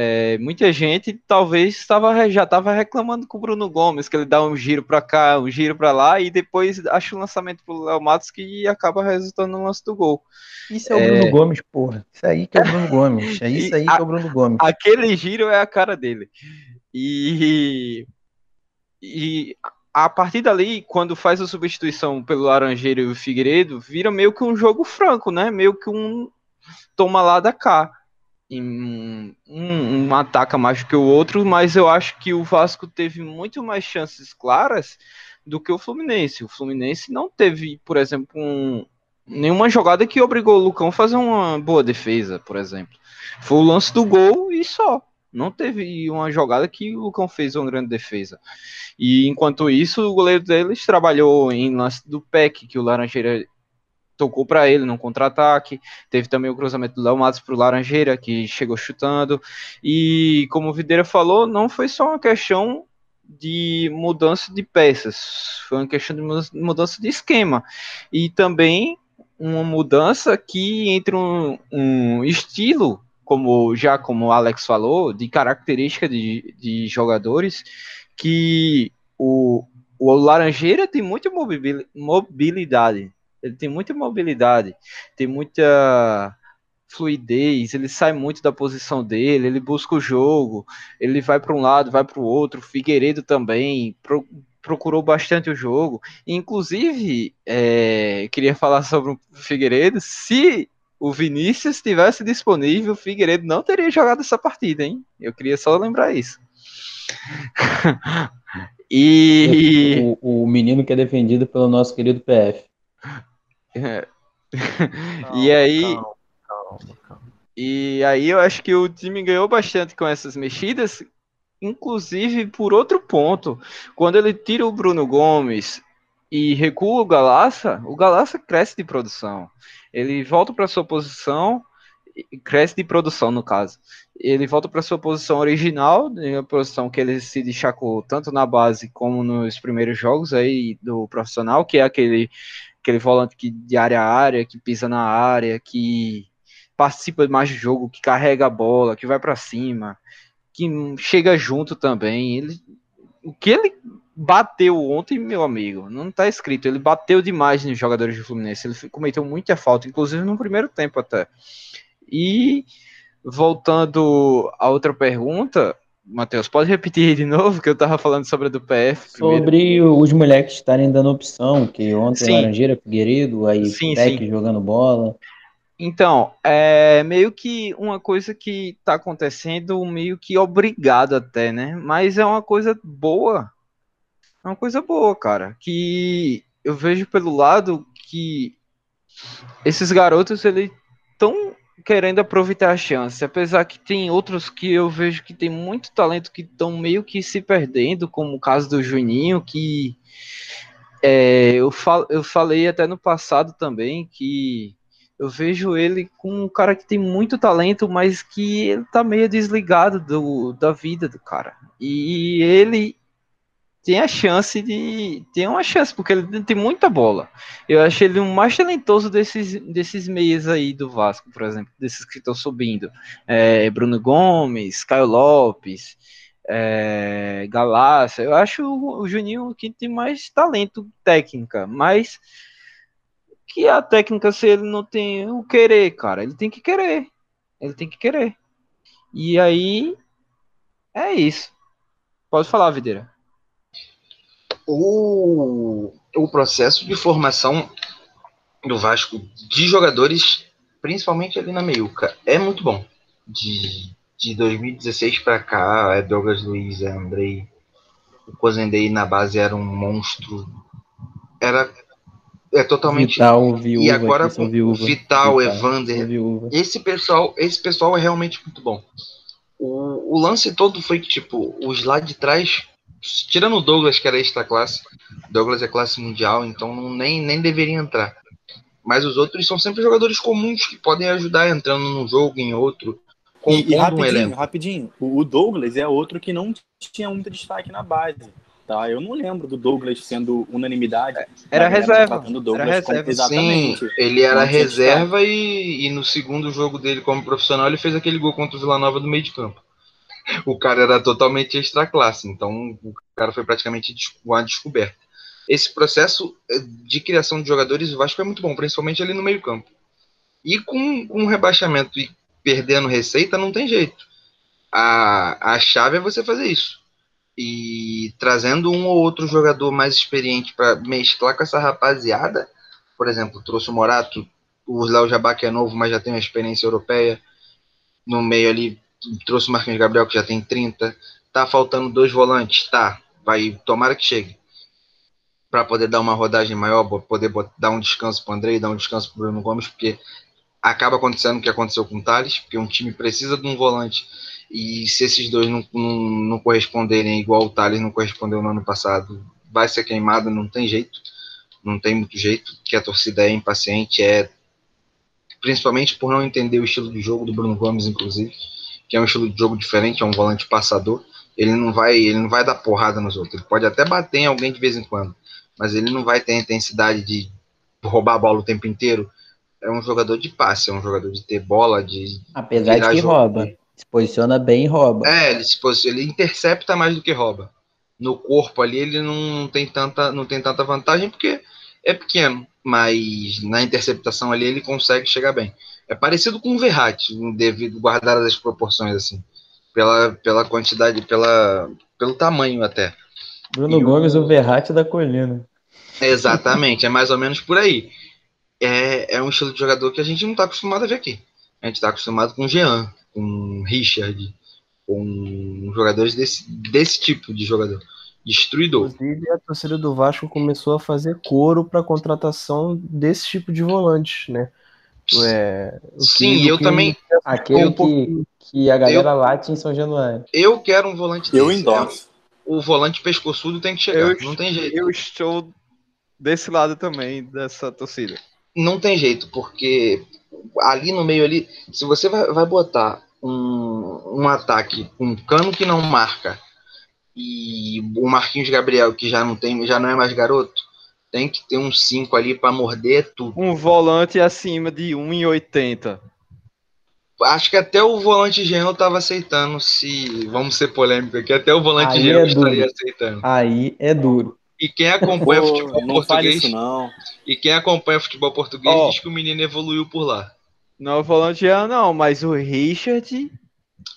é, muita gente talvez tava, já estava reclamando com o Bruno Gomes, que ele dá um giro para cá, um giro para lá, e depois acha o lançamento para o Léo Matos que acaba resultando no lance do gol. Isso é o Bruno é... Gomes, porra. Isso aí que é o Bruno Gomes. É isso aí que é o Bruno Gomes. Aquele giro é a cara dele. E, e a partir dali, quando faz a substituição pelo Laranjeiro e o Figueiredo, vira meio que um jogo franco, né? Meio que um toma lá da cá um, um ataca mais do que o outro, mas eu acho que o Vasco teve muito mais chances claras do que o Fluminense. O Fluminense não teve, por exemplo, um, nenhuma jogada que obrigou o Lucão a fazer uma boa defesa, por exemplo. Foi o lance do gol e só. Não teve uma jogada que o Lucão fez uma grande defesa. E enquanto isso, o goleiro deles trabalhou em lance do PEC, que o Laranjeira tocou para ele no contra-ataque. Teve também o cruzamento do Léo Matos para o Laranjeira, que chegou chutando. E como o Videira falou, não foi só uma questão de mudança de peças, foi uma questão de mudança de esquema. E também uma mudança que entre um, um estilo, como já como o Alex falou, de característica de, de jogadores, que o, o Laranjeira tem muita mobilidade ele tem muita mobilidade, tem muita fluidez, ele sai muito da posição dele, ele busca o jogo, ele vai para um lado, vai para o outro. Figueiredo também pro, procurou bastante o jogo. Inclusive, é, queria falar sobre o Figueiredo. Se o Vinícius estivesse disponível, o Figueiredo não teria jogado essa partida, hein? Eu queria só lembrar isso. e o, o menino que é defendido pelo nosso querido PF. É. e aí. Calma, calma, calma. E aí eu acho que o time ganhou bastante com essas mexidas, inclusive por outro ponto. Quando ele tira o Bruno Gomes e recua o Galaça, o Galaça cresce de produção. Ele volta para sua posição, cresce de produção no caso. Ele volta para sua posição original, a posição que ele se destacou tanto na base como nos primeiros jogos aí do profissional, que é aquele aquele volante que de área a área, que pisa na área, que participa mais do jogo, que carrega a bola, que vai para cima, que chega junto também. Ele, o que ele bateu ontem, meu amigo, não tá escrito. Ele bateu demais nos jogadores do Fluminense. Ele cometeu muita falta, inclusive no primeiro tempo até. E voltando a outra pergunta, Matheus, pode repetir de novo que eu tava falando sobre a do PF. Primeiro. Sobre os moleques estarem dando opção, que ontem sim. Laranjeira, Figueiredo, aí sim, Peck sim. jogando bola. Então, é meio que uma coisa que tá acontecendo, meio que obrigado até, né? Mas é uma coisa boa. É uma coisa boa, cara. Que eu vejo pelo lado que esses garotos, eles estão querendo aproveitar a chance, apesar que tem outros que eu vejo que tem muito talento que estão meio que se perdendo, como o caso do Juninho, que é, eu, fal, eu falei até no passado também que eu vejo ele com um cara que tem muito talento, mas que ele tá meio desligado do, da vida do cara. E ele tem a chance de. Tem uma chance, porque ele tem muita bola. Eu acho ele um mais talentoso desses, desses meias aí do Vasco, por exemplo, desses que estão subindo. É, Bruno Gomes, Caio Lopes, é, Galácia. Eu acho o Juninho que tem mais talento técnica, mas que a técnica, se ele não tem o querer, cara, ele tem que querer. Ele tem que querer. E aí. É isso. Pode falar, Videira o, o processo de formação do Vasco de jogadores, principalmente ali na meiuca, é muito bom. De, de 2016 para cá, é Douglas Luiz, é Andrei, o Cozendei na base era um monstro. Era é totalmente Vital, viúva, e agora com viúva, Vital, Vital, Evander, esse pessoal, esse pessoal é realmente muito bom. O, o lance todo foi que tipo, os lá de trás tirando o Douglas, que era extra classe, Douglas é classe mundial, então não, nem, nem deveria entrar. Mas os outros são sempre jogadores comuns que podem ajudar entrando num jogo, em outro. E, e rapidinho, um rapidinho, o Douglas é outro que não tinha muito destaque na base. Tá, eu não lembro do Douglas sendo unanimidade. Era reserva. Era reserva. Como, exatamente. Sim, ele era reserva e, e no segundo jogo dele como profissional ele fez aquele gol contra o Vila Nova do meio de campo o cara era totalmente extra classe, então o cara foi praticamente uma descoberta. Esse processo eh, de criação de jogadores, o Vasco é muito bom, principalmente ali no meio campo. E com, com um rebaixamento e perdendo receita, não tem jeito. A, a chave é você fazer isso. E trazendo um ou outro jogador mais experiente para mesclar com essa rapaziada, por exemplo, trouxe o Morato, o Léo Jabá que é novo, mas já tem uma experiência europeia, no meio ali trouxe o Marquinhos Gabriel, que já tem 30. Tá faltando dois volantes? Tá. Vai, tomara que chegue. Para poder dar uma rodagem maior, poder dar um descanso para o André, dar um descanso para Bruno Gomes, porque acaba acontecendo o que aconteceu com o Thales, porque um time precisa de um volante. E se esses dois não, não, não corresponderem igual o Thales não correspondeu no ano passado, vai ser queimado, não tem jeito. Não tem muito jeito, que a torcida é impaciente, é principalmente por não entender o estilo de jogo do Bruno Gomes, inclusive, que é um estilo de jogo diferente, é um volante passador. Ele não vai, ele não vai dar porrada nos outros. Ele pode até bater em alguém de vez em quando, mas ele não vai ter a intensidade de roubar a bola o tempo inteiro. É um jogador de passe, é um jogador de ter bola, de Apesar de que jogo. rouba. Se posiciona bem e rouba. É, ele se posiciona, ele intercepta mais do que rouba. No corpo ali ele não tem tanta, não tem tanta vantagem porque é pequeno, mas na interceptação ali ele consegue chegar bem. É parecido com o Verratti, devido guardadas as proporções assim, pela, pela quantidade, pela, pelo tamanho até. Bruno E o- Gomes, o Verratti da colina. Exatamente, é mais ou menos por aí. É, é um estilo de jogador que a gente não está acostumado a ver aqui. A gente está acostumado com Jean, com Richard, com jogadores desse, desse tipo de jogador. Destruidor. Inclusive, a torcida do Vasco começou a fazer coro para contratação desse tipo de volante, né? É, Sim, eu que também. Aquele Um que, que a galera late em São Januário. Eu quero um volante Eu desse. endosso. O volante pescoçudo tem que chegar. Eu, não tem jeito. eu estou desse lado também, dessa torcida. Não tem jeito, porque ali no meio ali, se você vai, vai botar um, um ataque com um cano que não marca e o Marquinhos Gabriel, que já não tem, já não é mais garoto, tem que ter um 5 ali para morder tudo. Um volante acima de 1,80. Acho que até o volante Jean tava aceitando, se vamos ser polêmico aqui, até o volante Aí Jean é estaria duro. aceitando. Aí é duro. E quem acompanha Pô, futebol não português, isso não. e quem acompanha futebol português Ó. diz que o menino evoluiu por lá. Não é o volante Jean, não, mas o Richard.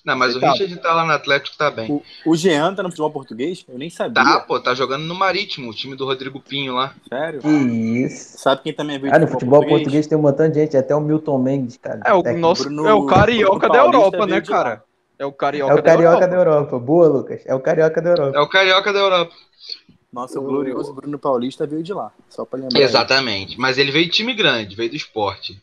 Não, mas o Tá. Richard tá lá no Atlético, tá bem. O, o Jean tá no futebol português? Eu nem sabia. Tá, pô, tá jogando no Marítimo, o time do Rodrigo Pinho lá. Sério? Que isso. Sabe quem também veio Ah, do no futebol português tem um montão de gente, até o Milton Mendes, cara. É o técnico. nosso. Bruno- é o carioca Bruno da Paulista Europa, né, cara? É o carioca, É o carioca da da Europa. Europa. Boa, Lucas. É o carioca da Europa. É o Carioca da Europa. Nossa, o glorioso Bruno Paulista veio de lá. Só pra lembrar. Exatamente. Mas ele veio de time grande, veio do esporte.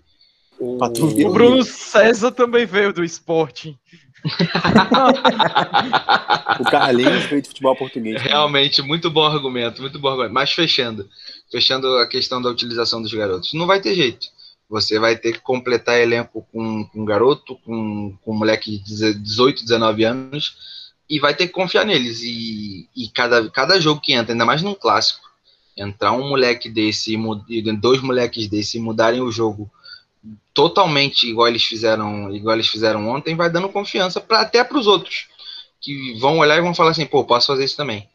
O... O Bruno César também veio do esporte. O Carlinhos veio de futebol português. Realmente, muito bom argumento, muito bom argumento. Mas fechando, fechando a questão da utilização dos garotos, não vai ter jeito. Você vai ter que completar elenco com, com garoto, com, com moleque de 18, 19 anos, e vai ter que confiar neles. E, e cada, cada jogo que entra, ainda mais num clássico, entrar um moleque desse, dois moleques desse e mudarem o jogo totalmente igual eles fizeram, igual eles fizeram ontem, vai dando confiança pra, até para os outros que vão olhar e vão falar assim, pô, posso fazer isso também.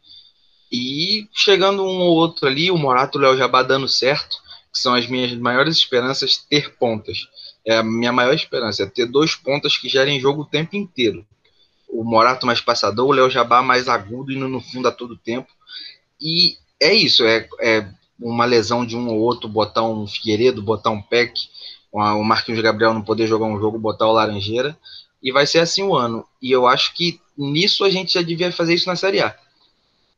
E chegando um ou outro ali, o Morato o Léo Jabá dando certo, que são as minhas maiores esperanças, ter pontas. É a minha maior esperança, é ter dois pontas que gerem jogo o tempo inteiro. O Morato mais passador, o Léo Jabá mais agudo, indo no fundo a todo tempo. E é isso, é, é uma lesão de um ou outro, botar um Figueiredo, botar um Peck, o Marquinhos Gabriel não poder jogar um jogo, botar o Laranjeira, e vai ser assim o ano. E eu acho que nisso a gente já devia fazer isso na Série A.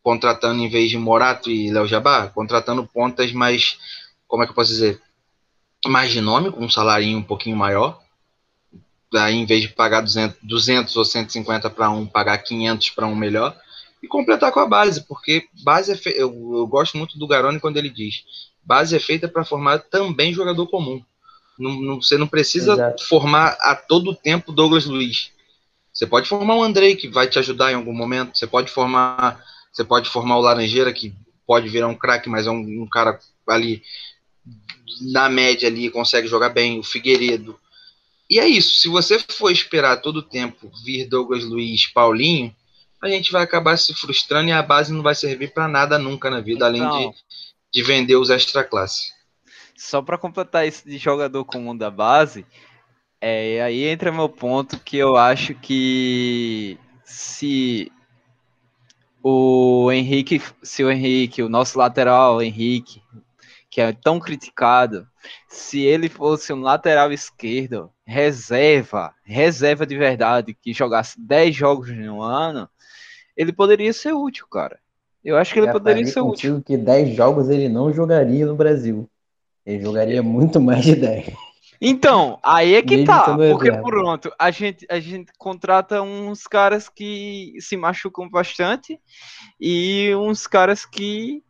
Contratando em vez de Morato e Léo Jabá, contratando pontas mais, como é que eu posso dizer, mais de nome, com um salarinho um pouquinho maior. Daí, em vez de pagar 200, 200 ou 150 para um, pagar 500 para um melhor. E completar com a base, porque base é fe... eu, eu gosto muito do Garoni quando ele diz: base é feita para formar também jogador comum. Não, não, você não precisa Exato. formar a todo tempo Douglas Luiz. Você pode formar o Andrei, que vai te ajudar em algum momento. Você pode formar, você pode formar o Laranjeira, que pode virar um craque, mas é um, um cara ali na média ali consegue jogar bem. O Figueiredo. E é isso. Se você for esperar todo o tempo vir Douglas Luiz, Paulinho, a gente vai acabar se frustrando e a base não vai servir para nada nunca na vida, além Então. de, de vender os extra classe. Só para completar isso de jogador comum da base, é, aí entra meu ponto que eu acho que se o Henrique, se o Henrique, o nosso lateral Henrique, que é tão criticado, se ele fosse um lateral esquerdo, reserva, reserva de verdade, que jogasse 10 jogos no ano, ele poderia ser útil, cara. Eu acho que ele Já poderia falei ser útil. que 10 jogos ele não jogaria no Brasil. Ele jogaria muito mais de 10. Então, aí é que Mesmo tá, porque reserva. pronto, a gente, a gente contrata uns caras que se machucam bastante e uns caras que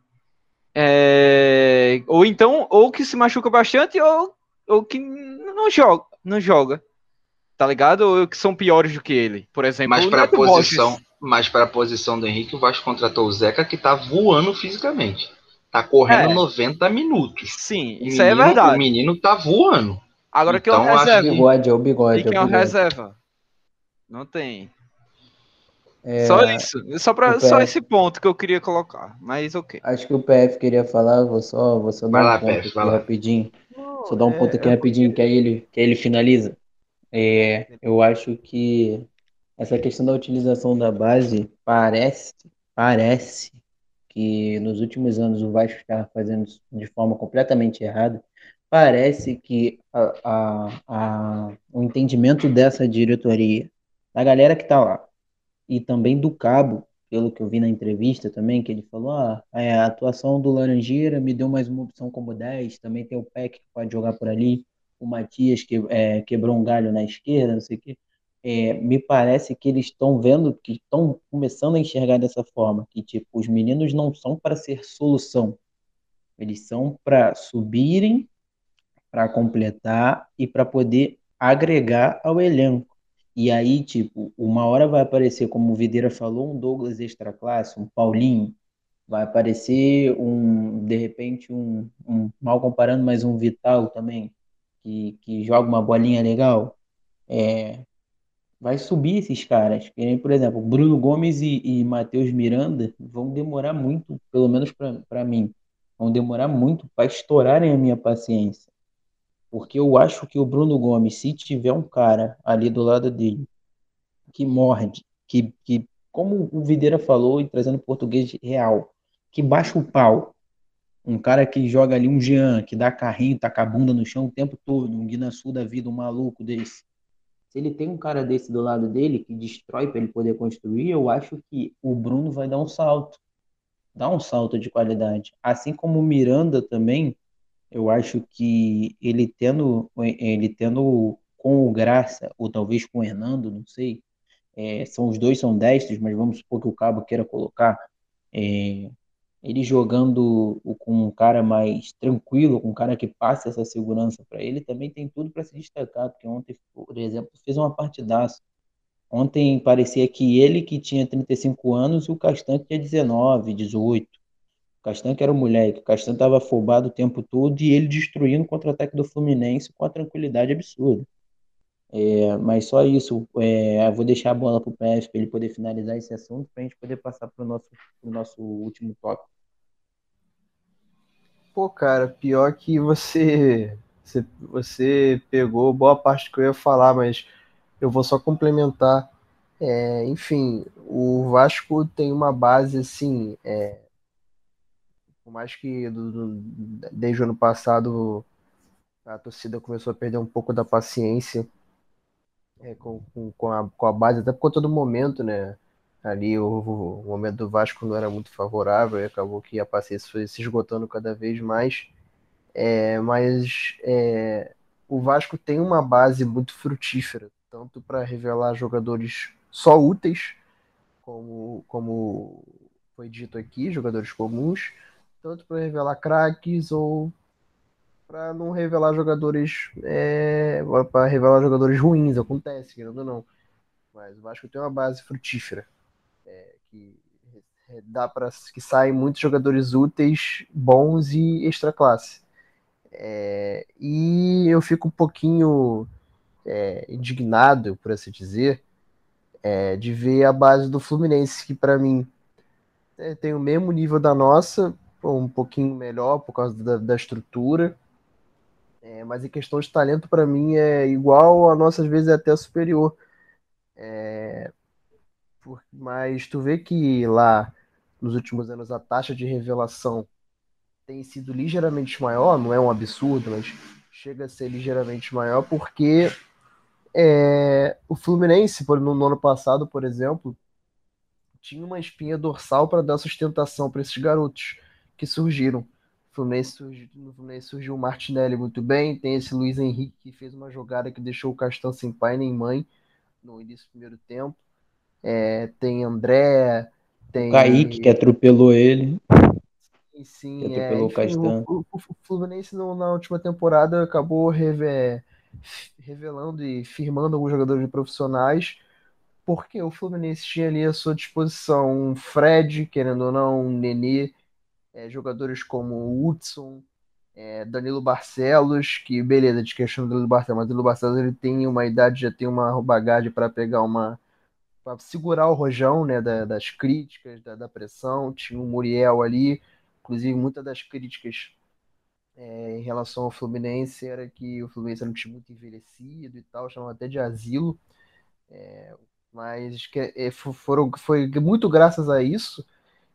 É, ou então, ou que se machuca bastante, ou, ou que não joga, não joga. Tá ligado? Ou que são piores do que ele. Por exemplo, Mas o para a posição, Borges. mas para a posição do Henrique, o Vasco contratou o Zeca que tá voando fisicamente. Tá correndo É. 90 minutos. Sim, O isso aí é menino- verdade. O menino tá voando. Agora quem é o Então, acho reserva? Bigode, é o bigode. E quem é é o reserva? Não tem. É, Só isso. Só, pra, o só PF. esse ponto que eu queria colocar. Mas ok. Acho que o PF queria falar, vou só, vou só Vai dar um lá, ponto PF, aqui vai lá. rapidinho. Só dar um ponto é- aqui rapidinho, que aí ele, que aí ele finaliza. É, eu acho que essa questão da utilização da base parece, parece que nos últimos anos o Vasco está fazendo de forma completamente errada. Parece que a, a, a- o entendimento dessa diretoria, da galera que está lá, e também do Cabo, pelo que eu vi na entrevista também, que ele falou, ah, é, a atuação do Laranjeira me deu mais uma opção como 10, também tem o Peck que pode jogar por ali, o Matias que é, quebrou um galho na esquerda, não sei o quê. É, me parece que eles estão vendo, que estão começando a enxergar dessa forma, que tipo, os meninos não são para ser solução, eles são para subirem, para completar e para poder agregar ao elenco. E aí, tipo, uma hora vai aparecer, como o Videira falou, um Douglas extra classe, um Paulinho, vai aparecer um, de repente, um, um mal comparando, mas um Vital também, que, que joga uma bolinha legal. É, vai subir esses caras. Por exemplo, Bruno Gomes e, e Matheus Miranda vão demorar muito, pelo menos para mim, vão demorar muito para estourarem a minha paciência. Porque eu acho que o Bruno Gomes, se tiver um cara ali do lado dele que morde, que, que como o Videira falou, e trazendo português real, que baixa o pau, um cara que joga ali um Jean, que dá carrinho, taca a bunda no chão o tempo todo, um Guinaçu da vida, um maluco desse. Se ele tem um cara desse do lado dele, que destrói para ele poder construir, eu acho que o Bruno vai dar um salto. Dá um salto de qualidade. Assim como o Miranda também, eu acho que ele tendo, ele tendo com o Graça, ou talvez com o Hernando, não sei, é, são os dois são destros, mas vamos supor que o Cabo queira colocar é, ele jogando com um cara mais tranquilo, com um cara que passa essa segurança para ele, também tem tudo para se destacar, porque ontem, por exemplo, fez uma partidaça. Ontem parecia que ele que tinha 35 anos e o Castan que tinha 19, 18. O Castan que era o moleque, o Castan estava afobado o tempo todo e ele destruindo o contra-ataque do Fluminense com a tranquilidade absurda. É, mas só isso, é, vou deixar a bola para o PF para ele poder finalizar esse assunto, para a gente poder passar para o nosso, pro nosso último tópico. Pô, cara, pior que você, você, você pegou boa parte que eu ia falar, mas eu vou só complementar. É, enfim, o Vasco tem uma base assim, é, por mais que do, do, desde o ano passado a torcida começou a perder um pouco da paciência é, com, com, com, a, com a base, até por conta do momento, né? Ali o, o, momento do Vasco não era muito favorável e acabou que a paciência foi se esgotando cada vez mais. É, mas é, o Vasco tem uma base muito frutífera, tanto para revelar jogadores só úteis, como, como foi dito aqui, jogadores comuns, tanto para revelar craques ou para não revelar jogadores é, para revelar jogadores ruins, acontece, querendo ou não. Mas o Vasco tem uma base frutífera que dá para que saem muitos jogadores úteis, bons e extra classe. É, e eu fico um pouquinho é, indignado, por assim dizer, é, de ver a base do Fluminense, que para mim é, tem o mesmo nível da nossa, um pouquinho melhor por causa da, da estrutura, é, mas em questão de talento, para mim, é igual, a nossa às vezes é até superior. É, mas tu vê que lá, nos últimos anos, a taxa de revelação tem sido ligeiramente maior, não é um absurdo, mas chega a ser ligeiramente maior, porque é, o Fluminense, no ano passado, por exemplo, tinha uma espinha dorsal para dar sustentação para esses garotos que surgiram. Fluminense surgiu, no Fluminense surgiu o Martinelli muito bem, tem esse Luiz Henrique que fez uma jogada que deixou o Castan sem pai nem mãe no início do primeiro tempo. É, tem André, tem. O Kaique que atropelou ele. Sim, Feito é, pelo enfim, Castan. o, o- o Fluminense no- na última temporada acabou reve- revelando e firmando alguns jogadores profissionais, porque o Fluminense tinha ali à sua disposição um Fred, querendo ou não, um Nenê, é, jogadores como o Hudson, é, Danilo Barcelos, que beleza, de questão do Danilo Barcelos, mas o Danilo Barcelos ele tem uma idade, já tem uma bagagem para pegar uma para segurar o rojão, né, da- das críticas, da, da pressão. Tinha o Muriel ali, inclusive muitas das críticas é, em relação ao Fluminense era que o Fluminense era um time muito envelhecido e tal, chamavam até de asilo. É, mas que, é, fo- foram, foi muito graças a isso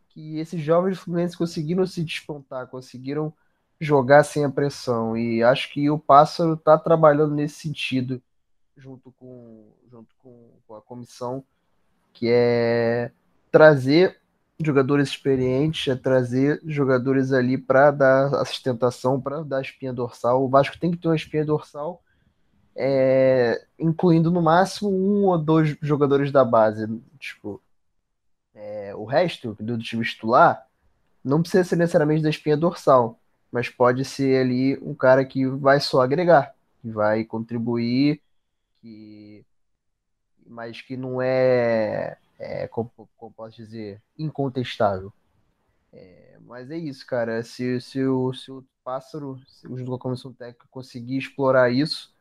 que esses jovens do Fluminense conseguiram se despontar, conseguiram jogar sem a pressão. E acho que o Pássaro está trabalhando nesse sentido junto com, junto com, com a comissão que é trazer jogadores experientes, é trazer jogadores ali para dar a sustentação, para dar a espinha dorsal. O Vasco tem que ter uma espinha dorsal, é, incluindo no máximo um ou dois jogadores da base. Tipo, é, o resto do time titular não precisa ser necessariamente da espinha dorsal, mas pode ser ali um cara que vai só agregar, que vai contribuir, que mas que não é, é como, como posso dizer, incontestável. É, mas é isso, cara. Se, se, o, se o Pássaro, se o comissão técnica conseguir explorar isso,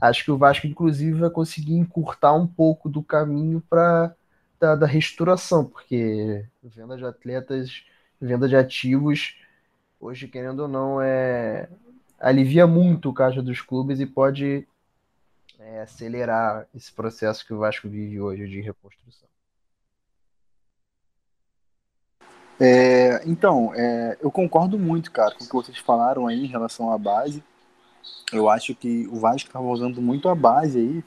acho que o Vasco, inclusive, vai conseguir encurtar um pouco do caminho para da, da restauração, porque venda de atletas, venda de ativos, hoje, querendo ou não, é alivia muito o caixa dos clubes e pode é, acelerar esse processo que o Vasco vive hoje de reconstrução. É, então, é, eu concordo muito, cara, com o que vocês falaram aí em relação à base. Eu acho que o Vasco estava usando muito a base aí,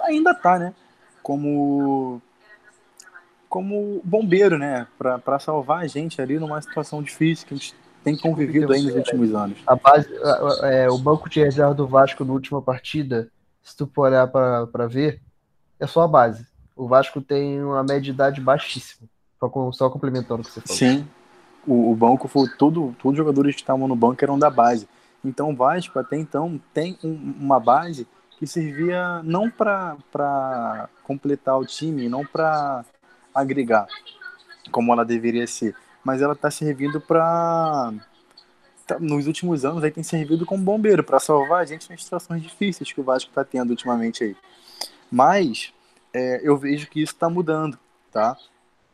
ainda tá, né? Como como bombeiro, né? Para salvar a gente ali numa situação difícil que a gente tem convivido aí nos últimos anos. A base, é, o banco de reserva do Vasco na última partida, se tu for olhar para ver, é só a base. O Vasco tem uma média de idade baixíssima. Só, complementando o que você falou. Sim, o, o banco foi tudo, todos os jogadores que estavam no banco eram da base. Então o Vasco até então tem um, uma base que servia não para completar o time, não para agregar, como ela deveria ser, mas ela está servindo para nos últimos anos aí tem servido como bombeiro para salvar a gente nas situações difíceis que o Vasco está tendo ultimamente aí. Mas é, eu vejo que isso está mudando, tá?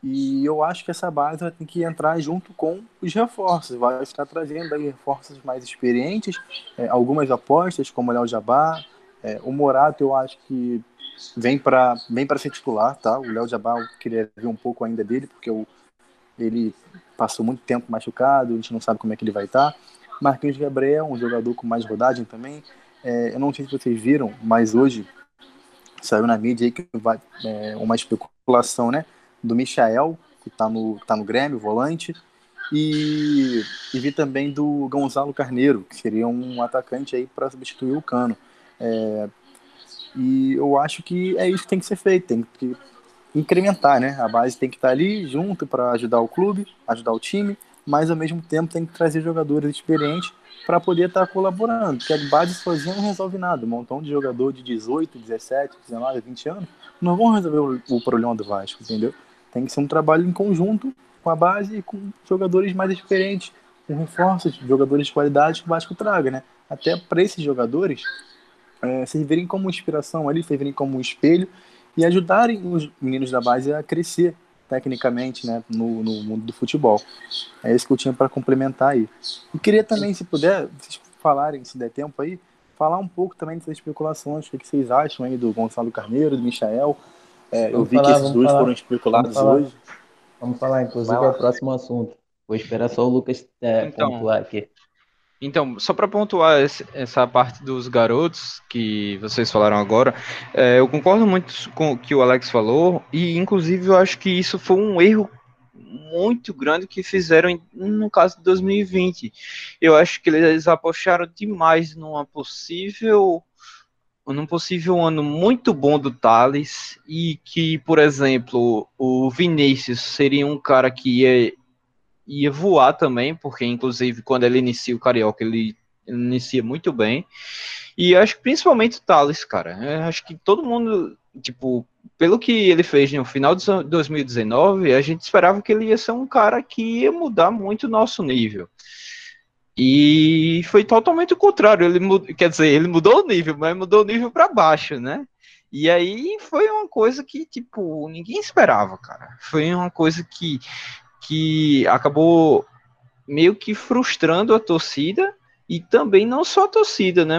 E eu acho que essa base ter que entrar junto com os reforços. Vai estar trazendo aí reforços mais experientes, é, algumas apostas, como o Léo Jabá. É, o Morato, eu acho que vem para vem ser titular, tá? O Léo Jabá, eu queria ver um pouco ainda dele, porque eu, ele passou muito tempo machucado, a gente não sabe como é que ele vai estar. Marquinhos Gabriel, um jogador com mais rodagem também. É, eu não sei se vocês viram, mas hoje saiu na mídia aí que vai é, uma especulação, né? Do Michael, que tá no, tá no Grêmio, volante. E, e vi também do Gonzalo Carneiro, que seria um atacante aí para substituir o Cano. É, e eu acho que é isso que tem que ser feito, tem que incrementar, né? A base tem que estar ali junto para ajudar o clube, ajudar o time, mas ao mesmo tempo tem que trazer jogadores experientes para poder estar colaborando, porque a base sozinha não resolve nada. Um montão de jogador de 18, 17, 19, 20 anos não vão resolver o, o problema do Vasco, entendeu? Tem que ser um trabalho em conjunto com a base e com jogadores mais experientes, com reforços, jogadores de qualidade que o Vasco traga, né? Até para esses jogadores é, servirem como inspiração ali, servirem como um espelho e ajudarem os meninos da base a crescer tecnicamente né, no, no mundo do futebol. É isso que eu tinha para complementar aí. E queria também, se puder, vocês falarem, se der tempo aí, falar um pouco também dessas especulações, o que vocês acham aí do Gonçalo Carneiro, do Michael. É, eu vi falar, que esses dois falar. foram especulados vamos hoje. Vamos falar, inclusive, é o próximo assunto. Vou esperar só o Lucas é, então, pontuar aqui. Então, só para pontuar essa parte dos garotos que vocês falaram agora, é, eu concordo muito com o que o Alex falou, e inclusive eu acho que isso foi um erro muito grande que fizeram no caso de 2020. Eu acho que eles apostaram demais numa possível num possível ano muito bom do Thales e que, por exemplo, o Vinícius seria um cara que ia ia voar também, porque inclusive quando ele inicia o Carioca, ele, inicia muito bem. E acho que principalmente o Thales, cara. Acho que todo mundo, tipo, pelo que ele fez no final de 2019, a gente esperava que ele ia ser um cara que ia mudar muito o nosso nível. E foi totalmente o contrário. Ele mud... quer dizer, ele mudou o nível, mas mudou o nível para baixo, né? E aí foi uma coisa que, tipo, ninguém esperava, cara. Foi uma coisa que, que acabou meio que frustrando a torcida e também não só a torcida, né?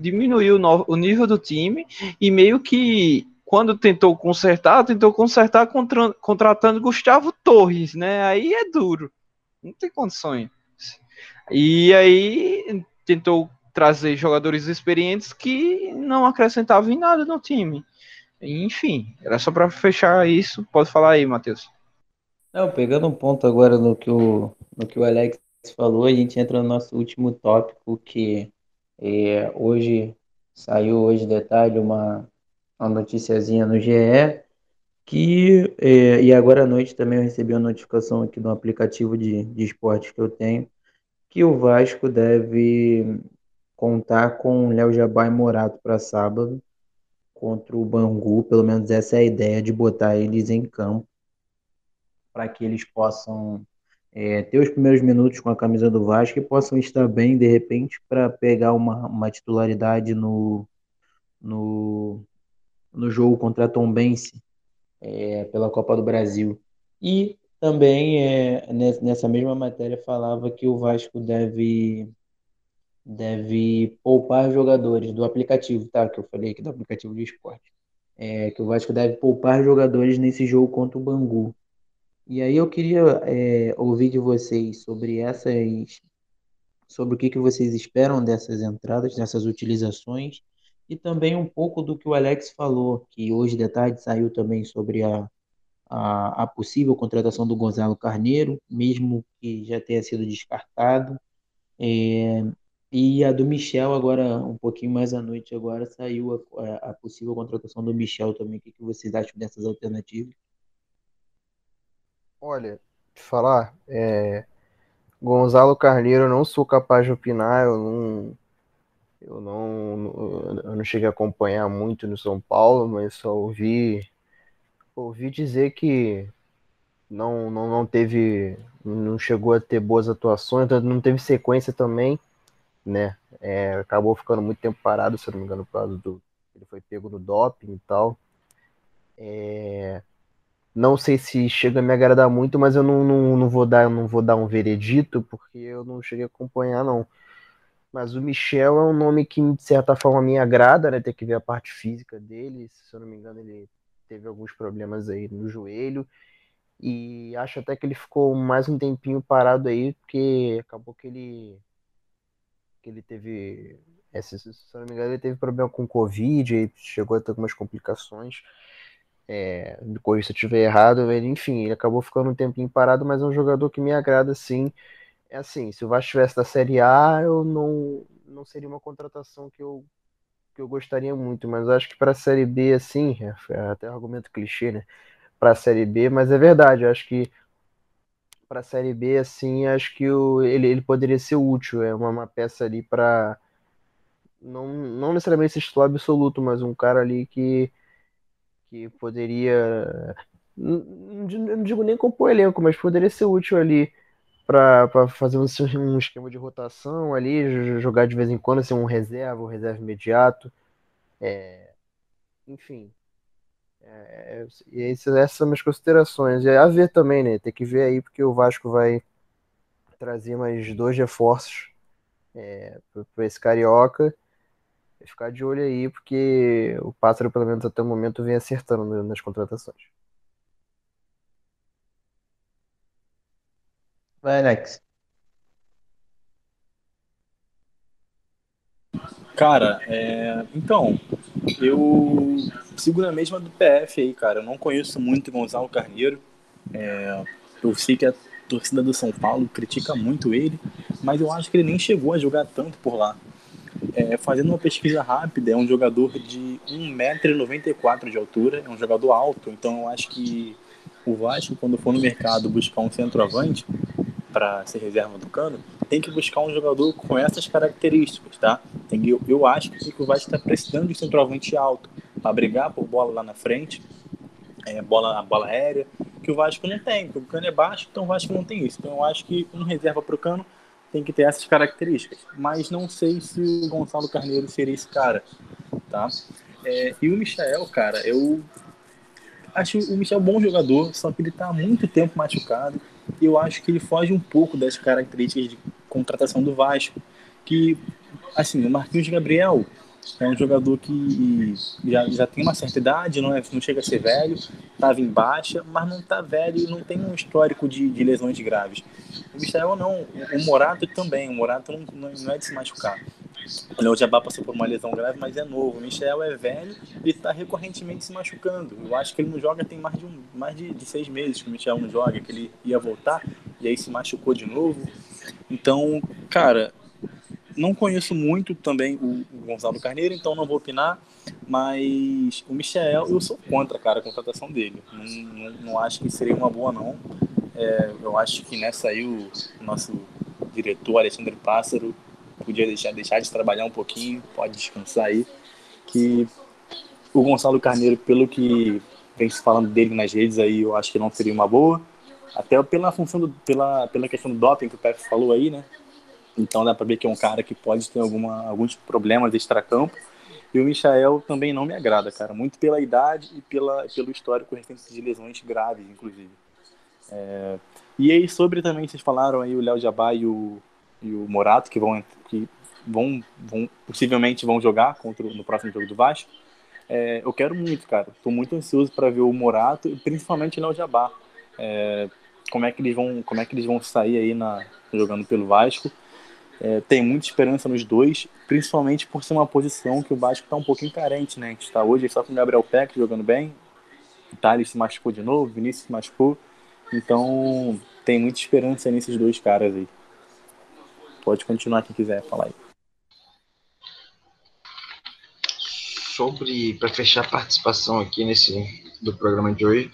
Diminuiu o nível do time e meio que quando tentou consertar, tentou consertar contra, contratando Gustavo Torres, né? Aí é duro, não tem condições. E aí tentou trazer jogadores experientes que não acrescentavam em nada no time. Enfim, era só para fechar isso. Pode falar aí, Matheus. Não, pegando um ponto agora no que o, no que o Alex falou, a gente entra no nosso último tópico, que é, hoje saiu hoje detalhe uma, uma noticiazinha no GE, que é, e agora à noite também eu recebi uma notificação aqui no aplicativo de, de esportes que eu tenho, que o Vasco deve contar com Léo Jabá e Morato para sábado contra o Bangu, pelo menos essa é a ideia de botar eles em campo para que eles possam é, ter os primeiros minutos com a camisa do Vasco e possam estar bem de repente para pegar uma, uma titularidade no, no, no jogo contra a Tombense é, pela Copa do Brasil. E também é, nessa mesma matéria falava que o Vasco deve deve poupar jogadores do aplicativo, tá? Que eu falei aqui do aplicativo de esporte. É, que o Vasco deve poupar jogadores nesse jogo contra o Bangu. E aí eu queria é, ouvir de vocês sobre essas, sobre o que, que vocês esperam dessas entradas, dessas utilizações, e também um pouco do que o Alex falou, que hoje de tarde saiu também sobre a, a, a possível contratação do Gonzalo Carneiro, mesmo que já tenha sido descartado. É, e a do Michel, agora, um pouquinho mais à noite, agora saiu a, a possível contratação do Michel também. O que, que vocês acham dessas alternativas? Olha, te falar, é, Gonzalo Carneiro, eu não sou capaz de opinar, eu não, eu não, eu não cheguei a acompanhar muito no São Paulo, mas só ouvi, ouvi dizer que não, não, não teve, não chegou a ter boas atuações, não teve sequência também né? É, acabou ficando muito tempo parado, se não me engano, por causa do. Ele foi pego no doping e tal. É, não sei se chega a me agradar muito, mas eu não, não, não, vou dar, não vou dar um veredito, porque eu não cheguei a acompanhar, não. Mas o Michel é um nome que, de certa forma, me agrada, né? Ter que ver a parte física dele. Se eu não me engano, ele teve alguns problemas aí no joelho. E acho até que ele ficou mais um tempinho parado aí, porque acabou que ele que ele teve, é, se, se não me engano, ele teve problema com Covid, chegou a ter algumas complicações. É, depois, se eu estiver errado, ele, enfim, ele acabou ficando um tempinho parado, mas é um jogador que me agrada, sim. É assim, se o Vasco estivesse da Série A, eu não, não seria uma contratação que eu, que eu gostaria muito, mas acho que para a Série B, assim, é, é até um argumento clichê, né? Para a Série B, mas é verdade, acho que para a Série B, assim, acho que o, ele, ele poderia ser útil. É uma, uma peça ali para. Não, não necessariamente ser titular absoluto, mas um cara ali que, que poderia. Não, digo nem compor elenco, mas poderia ser útil ali para fazer um, um, esquema de rotação ali, jogar de vez em quando, ser um reserva, um reserva imediato. É, enfim, é, e essas são as considerações. É a ver também, né? Tem que ver aí, porque o Vasco vai trazer mais dois reforços é, para esse carioca. Ficar de olho aí, porque o Pássaro, pelo menos até o momento, vem acertando nas contratações. Vai, Alex. Cara, é... então, eu sigo na mesma do PF aí, cara. Eu não conheço muito Gonzalo Carneiro. É... Eu sei que a torcida do São Paulo critica muito ele, mas eu acho que ele nem chegou a jogar tanto por lá. É, fazendo uma pesquisa rápida, é um jogador de 1,94m de altura, é um jogador alto, então eu acho que o Vasco, quando for no mercado buscar um centroavante, para ser reserva do Cano, tem que buscar um jogador com essas características, tá? Tem, eu, eu acho que o Vasco está precisando de centroavante alto para brigar por bola lá na frente, é, bola, a bola aérea, que o Vasco não tem, porque o Cano é baixo, então o Vasco não tem isso. Então eu acho que um reserva para o Cano tem que ter essas características. Mas não sei se o Gonçalo Carneiro seria esse cara, tá? É, e o Michel, cara, eu acho o Michel bom jogador, só que ele está há muito tempo machucado. E eu acho que ele foge um pouco das características de contratação do Vasco. Que, assim, o Marquinhos Gabriel é um jogador que já, já tem uma certa idade, não, é, não chega a ser velho, estava em baixa, mas não está velho e não tem um histórico de, de lesões graves. O Michel não, o Morato também, o Morato não, não é de se machucar. O Léo Jabá passou por uma lesão grave, mas é novo. O Michel é velho e está recorrentemente se machucando. Eu acho que ele não joga tem mais de, um, mais de, de seis meses que o Michel não joga, que ele ia voltar e aí se machucou de novo. Então, cara, não conheço muito também o, o Gonzalo Carneiro, então não vou opinar. Mas o Michel, eu sou contra, cara, a contratação dele. Não, não, não acho que seria uma boa, não. É, eu acho que nessa aí o, o nosso diretor, Alexandre Pássaro, podia deixar, deixar de trabalhar um pouquinho, pode descansar aí. Que o Gonçalo Carneiro, pelo que vem se falando dele nas redes aí, eu acho que não seria uma boa. Até pela função do, pela, pela questão do doping que o Pepe falou aí, né? Então dá para ver que é um cara que pode ter alguma, alguns problemas extra-campo. E o Michael também não me agrada, cara. Muito pela idade e pela, pelo histórico recente de lesões graves, inclusive. É... E aí, sobre também, vocês falaram aí o Léo Jabá e o, e o Morato, que vão, que vão, vão possivelmente vão jogar contra, no próximo jogo do Vasco. É, eu quero muito, cara. Estou muito ansioso para ver o Morato e principalmente o Léo Jabá. É, como é que eles vão, como é que eles vão sair aí na, jogando pelo Vasco? É, tem muita esperança nos dois, principalmente por ser uma posição que o Vasco está um pouquinho carente, né? A gente está hoje só com o Gabriel Peck jogando bem, o Thales se machucou de novo, o Vinícius se machucou, então tem muita esperança nesses dois caras aí. Pode continuar quem quiser falar aí. Sobre, para fechar a participação aqui nesse do programa de hoje,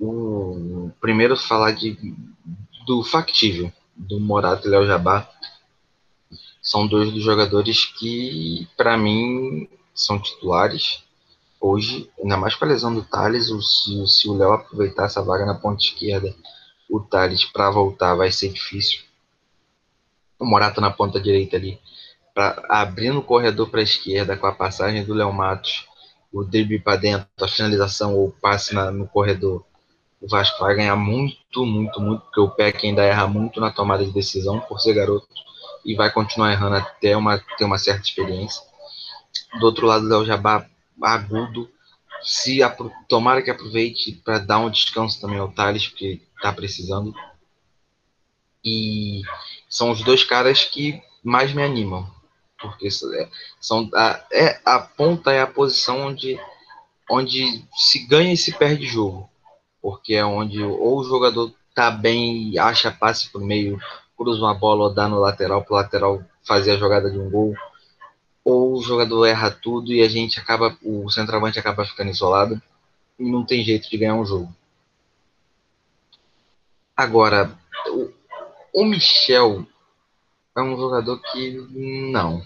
o primeiro falar de, do factível, do Morato e Léo Jabá. São dois dos jogadores que, para mim, são titulares hoje, ainda mais com a lesão do Thales. Se, o Léo aproveitar essa vaga na ponta esquerda, o Thales para voltar vai ser difícil o Morata na ponta direita ali, pra, abrindo o corredor para a esquerda com a passagem do Léo Matos, o drible para dentro, a finalização ou passe na, no corredor, o Vasco vai ganhar muito, muito, muito, porque o Peck ainda erra muito na tomada de decisão por ser garoto e vai continuar errando até uma, ter uma certa experiência. Do outro lado, Léo Jabá agudo, se tomara que aproveite para dar um descanso também ao Thales, porque está precisando. E são os dois caras que mais me animam. Porque é, são a, é, a ponta é a posição onde, onde se ganha e se perde jogo. Porque é onde ou o jogador tá bem e acha passe por meio, cruza uma bola ou dá no lateral para o lateral fazer a jogada de um gol. Ou o jogador erra tudo e a gente acaba, o centroavante acaba ficando isolado e não tem jeito de ganhar um jogo. Agora, o Michel é um jogador que não.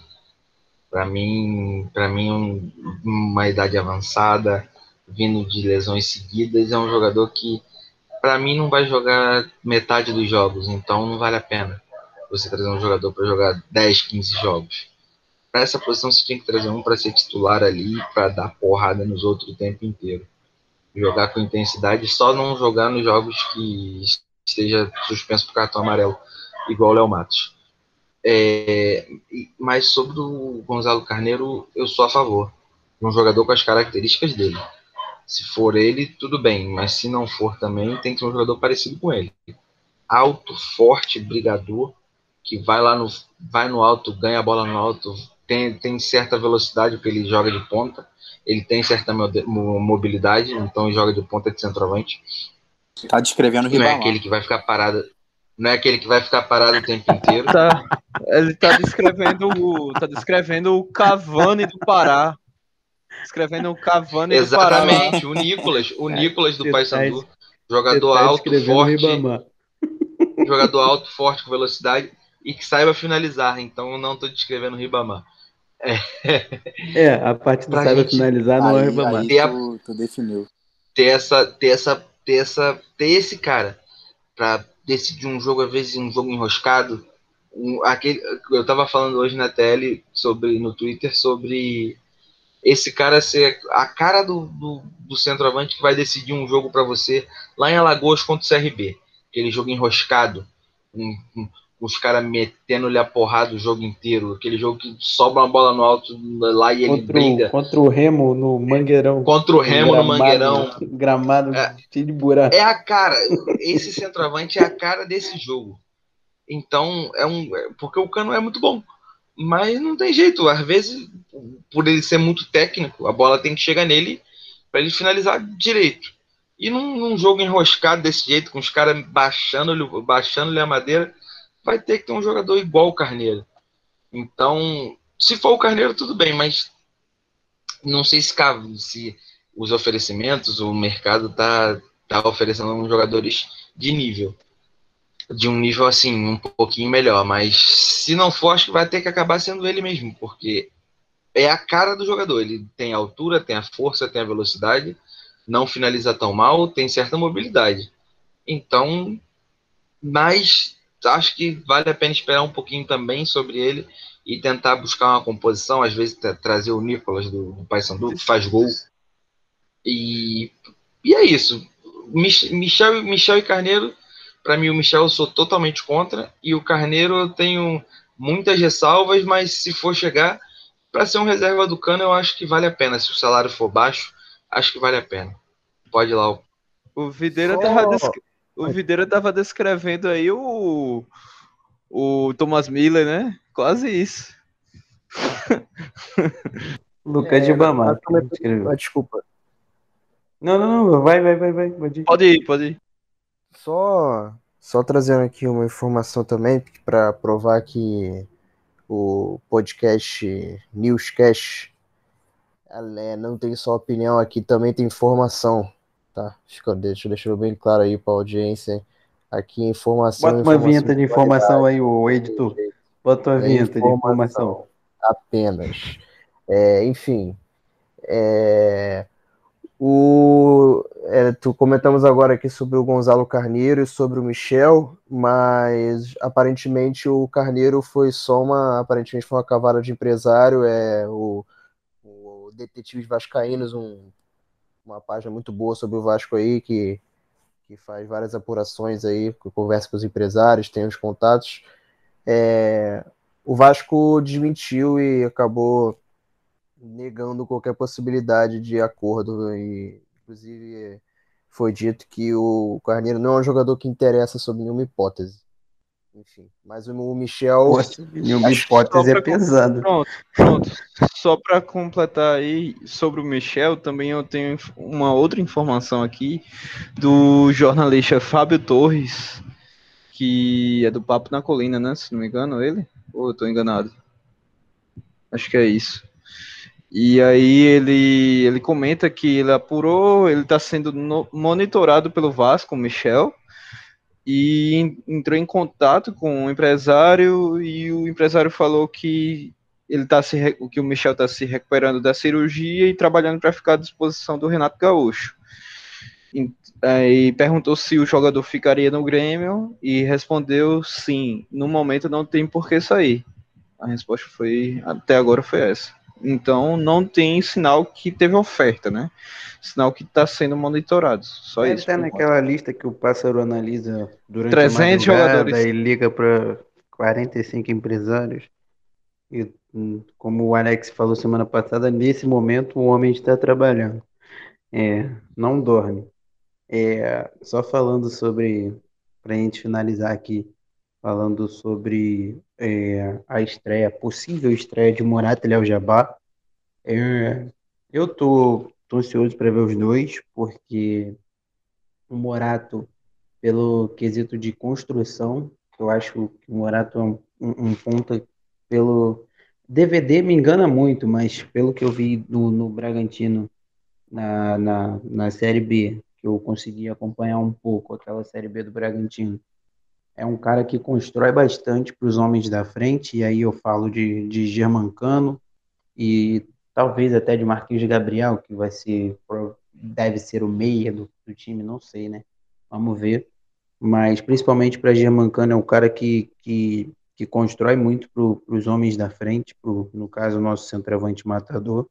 Para mim, para mim um, uma idade avançada, vindo de lesões seguidas, é um jogador que para mim não vai jogar metade dos jogos, então não vale a pena você trazer um jogador para jogar 10, 15 jogos. Para essa posição você tem que trazer um para ser titular ali, para dar porrada nos outros o tempo inteiro. Jogar com intensidade, só não jogar nos jogos que esteja suspenso por cartão amarelo, igual o Léo Matos. É, mas sobre o Gonzalo Carneiro, eu sou a favor. Um jogador com as características dele. Se for ele, tudo bem, mas se não for também, tem que ser um jogador parecido com ele. Alto, forte, brigador, que vai lá no, vai no alto, ganha a bola no alto, tem, tem certa velocidade, porque ele joga de ponta, ele tem certa mobilidade, então joga de ponta de centroavante. Tá descrevendo o Não é aquele que vai ficar parado. Não é aquele que vai ficar parado o tempo inteiro. Tá, ele tá descrevendo o. Tá descrevendo o Cavani do Pará. Descrevendo o Cavani Exatamente, do o Nicolas, o Nicolas do Paysandu. Jogador alto, forte. jogador alto, forte, com velocidade e que saiba finalizar. Então eu não estou descrevendo o Ribamar. É, É, a parte do Pra saiba gente- finalizar não é Aí, reclamar. aí Tem a- tu, tu definiu. ter essa, ter essa, ter essa, ter esse cara para decidir um jogo às vezes um jogo enroscado. Um, aquele, eu tava falando hoje na tele sobre no Twitter sobre esse cara ser a cara do, do, do centroavante que vai decidir um jogo para você lá em Alagoas contra o CRB, aquele jogo enroscado, com, os caras metendo-lhe a porrada o jogo inteiro, aquele jogo que sobra uma bola no alto lá e ele Contra briga o, contra o Remo no Mangueirão. contra o Remo no Gramado- Mangueirão. Gramado É. cheio de buraco. É a cara, esse centroavante é a cara desse jogo. Então, é um. é- Porque o Cano é muito bom. Mas não tem jeito. Às vezes, por ele ser muito técnico, a bola tem que chegar nele para ele finalizar direito. E num, num jogo enroscado desse jeito, com os caras baixando-lhe baixando a madeira, vai ter que ter um jogador igual o Carneiro. Então, se for o Carneiro, tudo bem, mas não sei se, se os oferecimentos, o mercado tá, tá oferecendo uns jogadores de nível. De um nível assim, um pouquinho melhor. Mas se não for, acho que vai ter que acabar sendo ele mesmo, porque é a cara do jogador. Ele tem a altura, tem a força, tem a velocidade, não finaliza tão mal, tem certa mobilidade. Então, mas acho que vale a pena esperar um pouquinho também sobre ele e tentar buscar uma composição, às vezes tra- trazer o Nicolas do, do Paysandu, que faz gol. E, e é isso. Mich- Michel, Michel e Carneiro, para mim o Michel eu sou totalmente contra e o Carneiro eu tenho muitas ressalvas, mas se for chegar para ser um reserva do Cano, eu acho que vale a pena. Se o salário for baixo, acho que vale a pena. Pode ir lá. o- O Videira Só- tava, descre- o Videira tava descrevendo aí o, o Thomas Miller, né? Quase isso. Lucas de É, Bamar. é que- ah, desculpa. Não, não, não. Vai, vai, vai, vai. Pode ir. Pode ir, pode ir. Só, só trazendo aqui uma informação também para provar que o podcast Newscast é- não tem só opinião aqui, também tem informação, tá? Fica, deixa, deixa bem claro aí para a audiência. Aqui informação. Bota uma informação vinheta de informação aí, o editor. Bota uma É vinheta de informação. apenas. É, enfim, é, o, é, tu comentamos agora aqui sobre o Gonzalo Carneiro e sobre o Michel, mas aparentemente o Carneiro foi só uma, aparentemente foi uma cavada de empresário, é o, o Detetives Vascaínos, um, uma página muito boa sobre o Vasco aí, que, que faz várias apurações aí, conversa com os empresários, tem os contatos. É, o Vasco desmentiu e acabou negando qualquer possibilidade de acordo e inclusive foi dito que o Carneiro não é um jogador que interessa sob nenhuma hipótese. Enfim, mas o Michel nenhuma hipótese é pesado. Pronto, pronto. Só para completar aí sobre o Michel, também eu tenho uma outra informação aqui do jornalista Fábio Torres, que é do Papo na Colina, né? Se não me engano, ele? Ou eu tô enganado? Acho que é isso. E aí ele, ele comenta que ele apurou, ele está sendo no- monitorado pelo Vasco, Michel, e en- entrou em contato com o empresário e o empresário falou que ele tá se que o Michel está se recuperando da cirurgia e trabalhando para ficar à disposição do Renato Gaúcho. E, aí perguntou se o jogador ficaria no Grêmio e respondeu sim. No momento não tem por que sair. A resposta foi até agora foi essa. Então não tem sinal que teve oferta, né? Sinal que está sendo monitorado. Só Ele isso. tá enquanto. naquela lista que o pássaro analisa durante 300 a madrugada jogadores. e liga para 45 empresários. E hum, como o Alex falou semana passada, nesse momento o homem está trabalhando. É, não dorme. É, só falando sobre, para a gente finalizar aqui, falando sobre é, a estreia, possível estreia de Morata e Léo Jabá. É, eu tô, tô ansioso para ver os dois, porque o Morato, pelo quesito de construção, eu acho que o Morato é um, um, um ponta pelo DVD me engana muito, mas pelo que eu vi no, no Bragantino na, na, na Série B, que eu consegui acompanhar um pouco aquela Série B do Bragantino, é um cara que constrói bastante para os homens da frente, e aí eu falo de, de Germancano e talvez até de Marquinhos Gabriel, que vai ser, deve ser o meia do, do time, não sei, né? Vamos ver. Mas principalmente para Germancano é um cara que, que, que constrói muito para os homens da frente, pro, no caso, o nosso centroavante matador,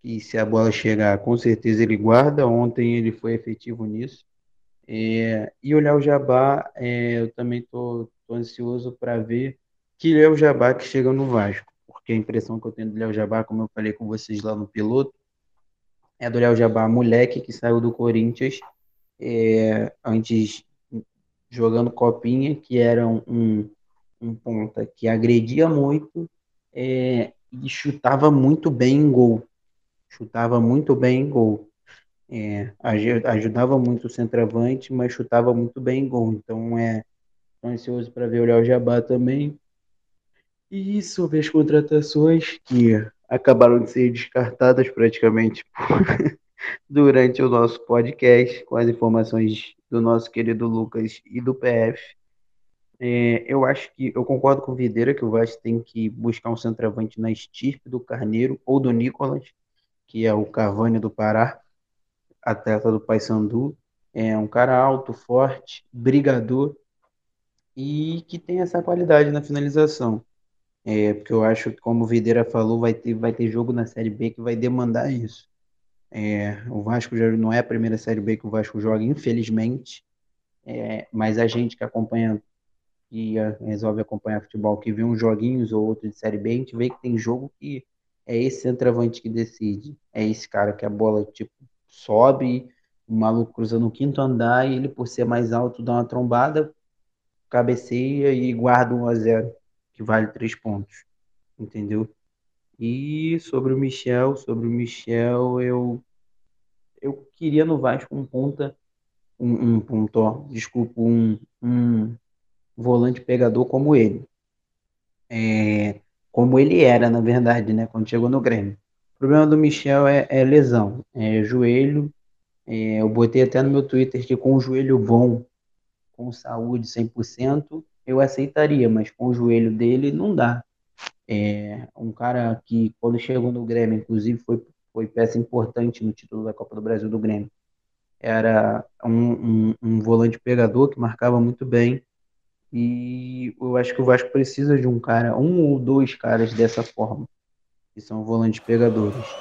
que se a bola chegar, com certeza ele guarda. Ontem ele foi efetivo nisso. É, e o Léo Jabá, é, eu também estou ansioso para ver que Léo Jabá que chega no Vasco, porque a impressão que eu tenho do Léo Jabá, como eu falei com vocês lá no piloto, é do Léo Jabá, moleque que saiu do Corinthians é, antes jogando copinha, que era um, um ponta que agredia muito é, e chutava muito bem em gol. Chutava muito bem em gol. É, ajudava muito o centroavante, mas chutava muito bem em gol. Então é ansioso para ver o Léo Jabá também. E sobre as contratações que acabaram de ser descartadas praticamente durante o nosso podcast, com as informações do nosso querido Lucas e do PF. É, eu acho que eu concordo com o Videira que o Vasco tem que buscar um centroavante na estirpe do Carneiro ou do Nicolas, que é o Cavani do Pará atleta do Paysandu, é um cara alto, forte, brigador e que tem essa qualidade na finalização. É, porque eu acho que, como o Videira falou, vai ter, vai ter jogo na Série B que vai demandar isso. É, o Vasco já não é a primeira Série B que o Vasco joga, infelizmente, é, mas a gente que acompanha e resolve acompanhar futebol, que vê uns joguinhos ou outros de Série B, a gente vê que tem jogo que é esse centroavante que decide. É esse cara que a bola, tipo, sobe, o maluco cruza no quinto andar e ele, por ser mais alto, dá uma trombada, cabeceia e guarda um a zero, que vale três pontos. Entendeu? E sobre o Michel, sobre o Michel, eu eu queria no Vasco um ponta, um, um ponto, ó, desculpa, um, um volante pegador como ele. É, como ele era, na verdade, né, quando chegou no Grêmio. O problema do Michel é, é lesão, é joelho. É, eu botei até no meu Twitter que com o joelho bom, com saúde 100%, eu aceitaria, mas com o joelho dele não dá. É, um cara que, quando chegou no Grêmio, inclusive, foi, foi peça importante no título da Copa do Brasil do Grêmio. Era um, um, um volante pegador que marcava muito bem. E eu acho que o Vasco precisa de um cara, um ou dois caras dessa forma que são volantes pegadores.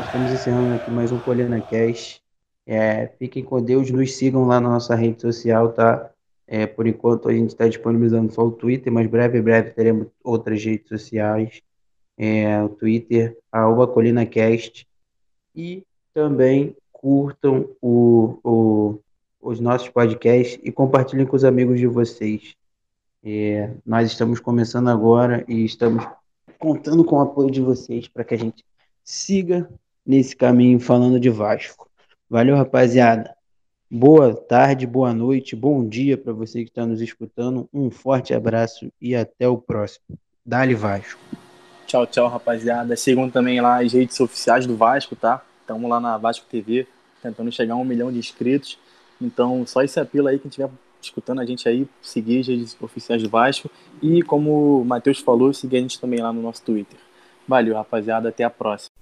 Estamos encerrando aqui mais um Colina Cast. É, fiquem com Deus, nos sigam lá na nossa rede social, tá? É, por enquanto a gente está disponibilizando só o Twitter, mas breve, breve teremos outras redes sociais. É, o Twitter, arroba ColinaCast. E também curtam o, o, os nossos podcasts e compartilhem com os amigos de vocês. É, nós estamos começando agora e estamos contando com o apoio de vocês para que a gente siga nesse caminho falando de Vasco. Valeu, rapaziada. Boa tarde, boa noite, bom dia para você que está nos escutando. Um forte abraço e até o próximo. Dali Vasco. Tchau, tchau, rapaziada. Sigam também lá as redes oficiais do Vasco, tá? Estamos lá na Vasco TV, tentando chegar a um milhão de inscritos. Então, só esse apelo aí, quem estiver escutando a gente aí, seguir as redes oficiais do Vasco. E como o Matheus falou, seguir a gente também lá no nosso Twitter. Valeu, rapaziada. Até a próxima.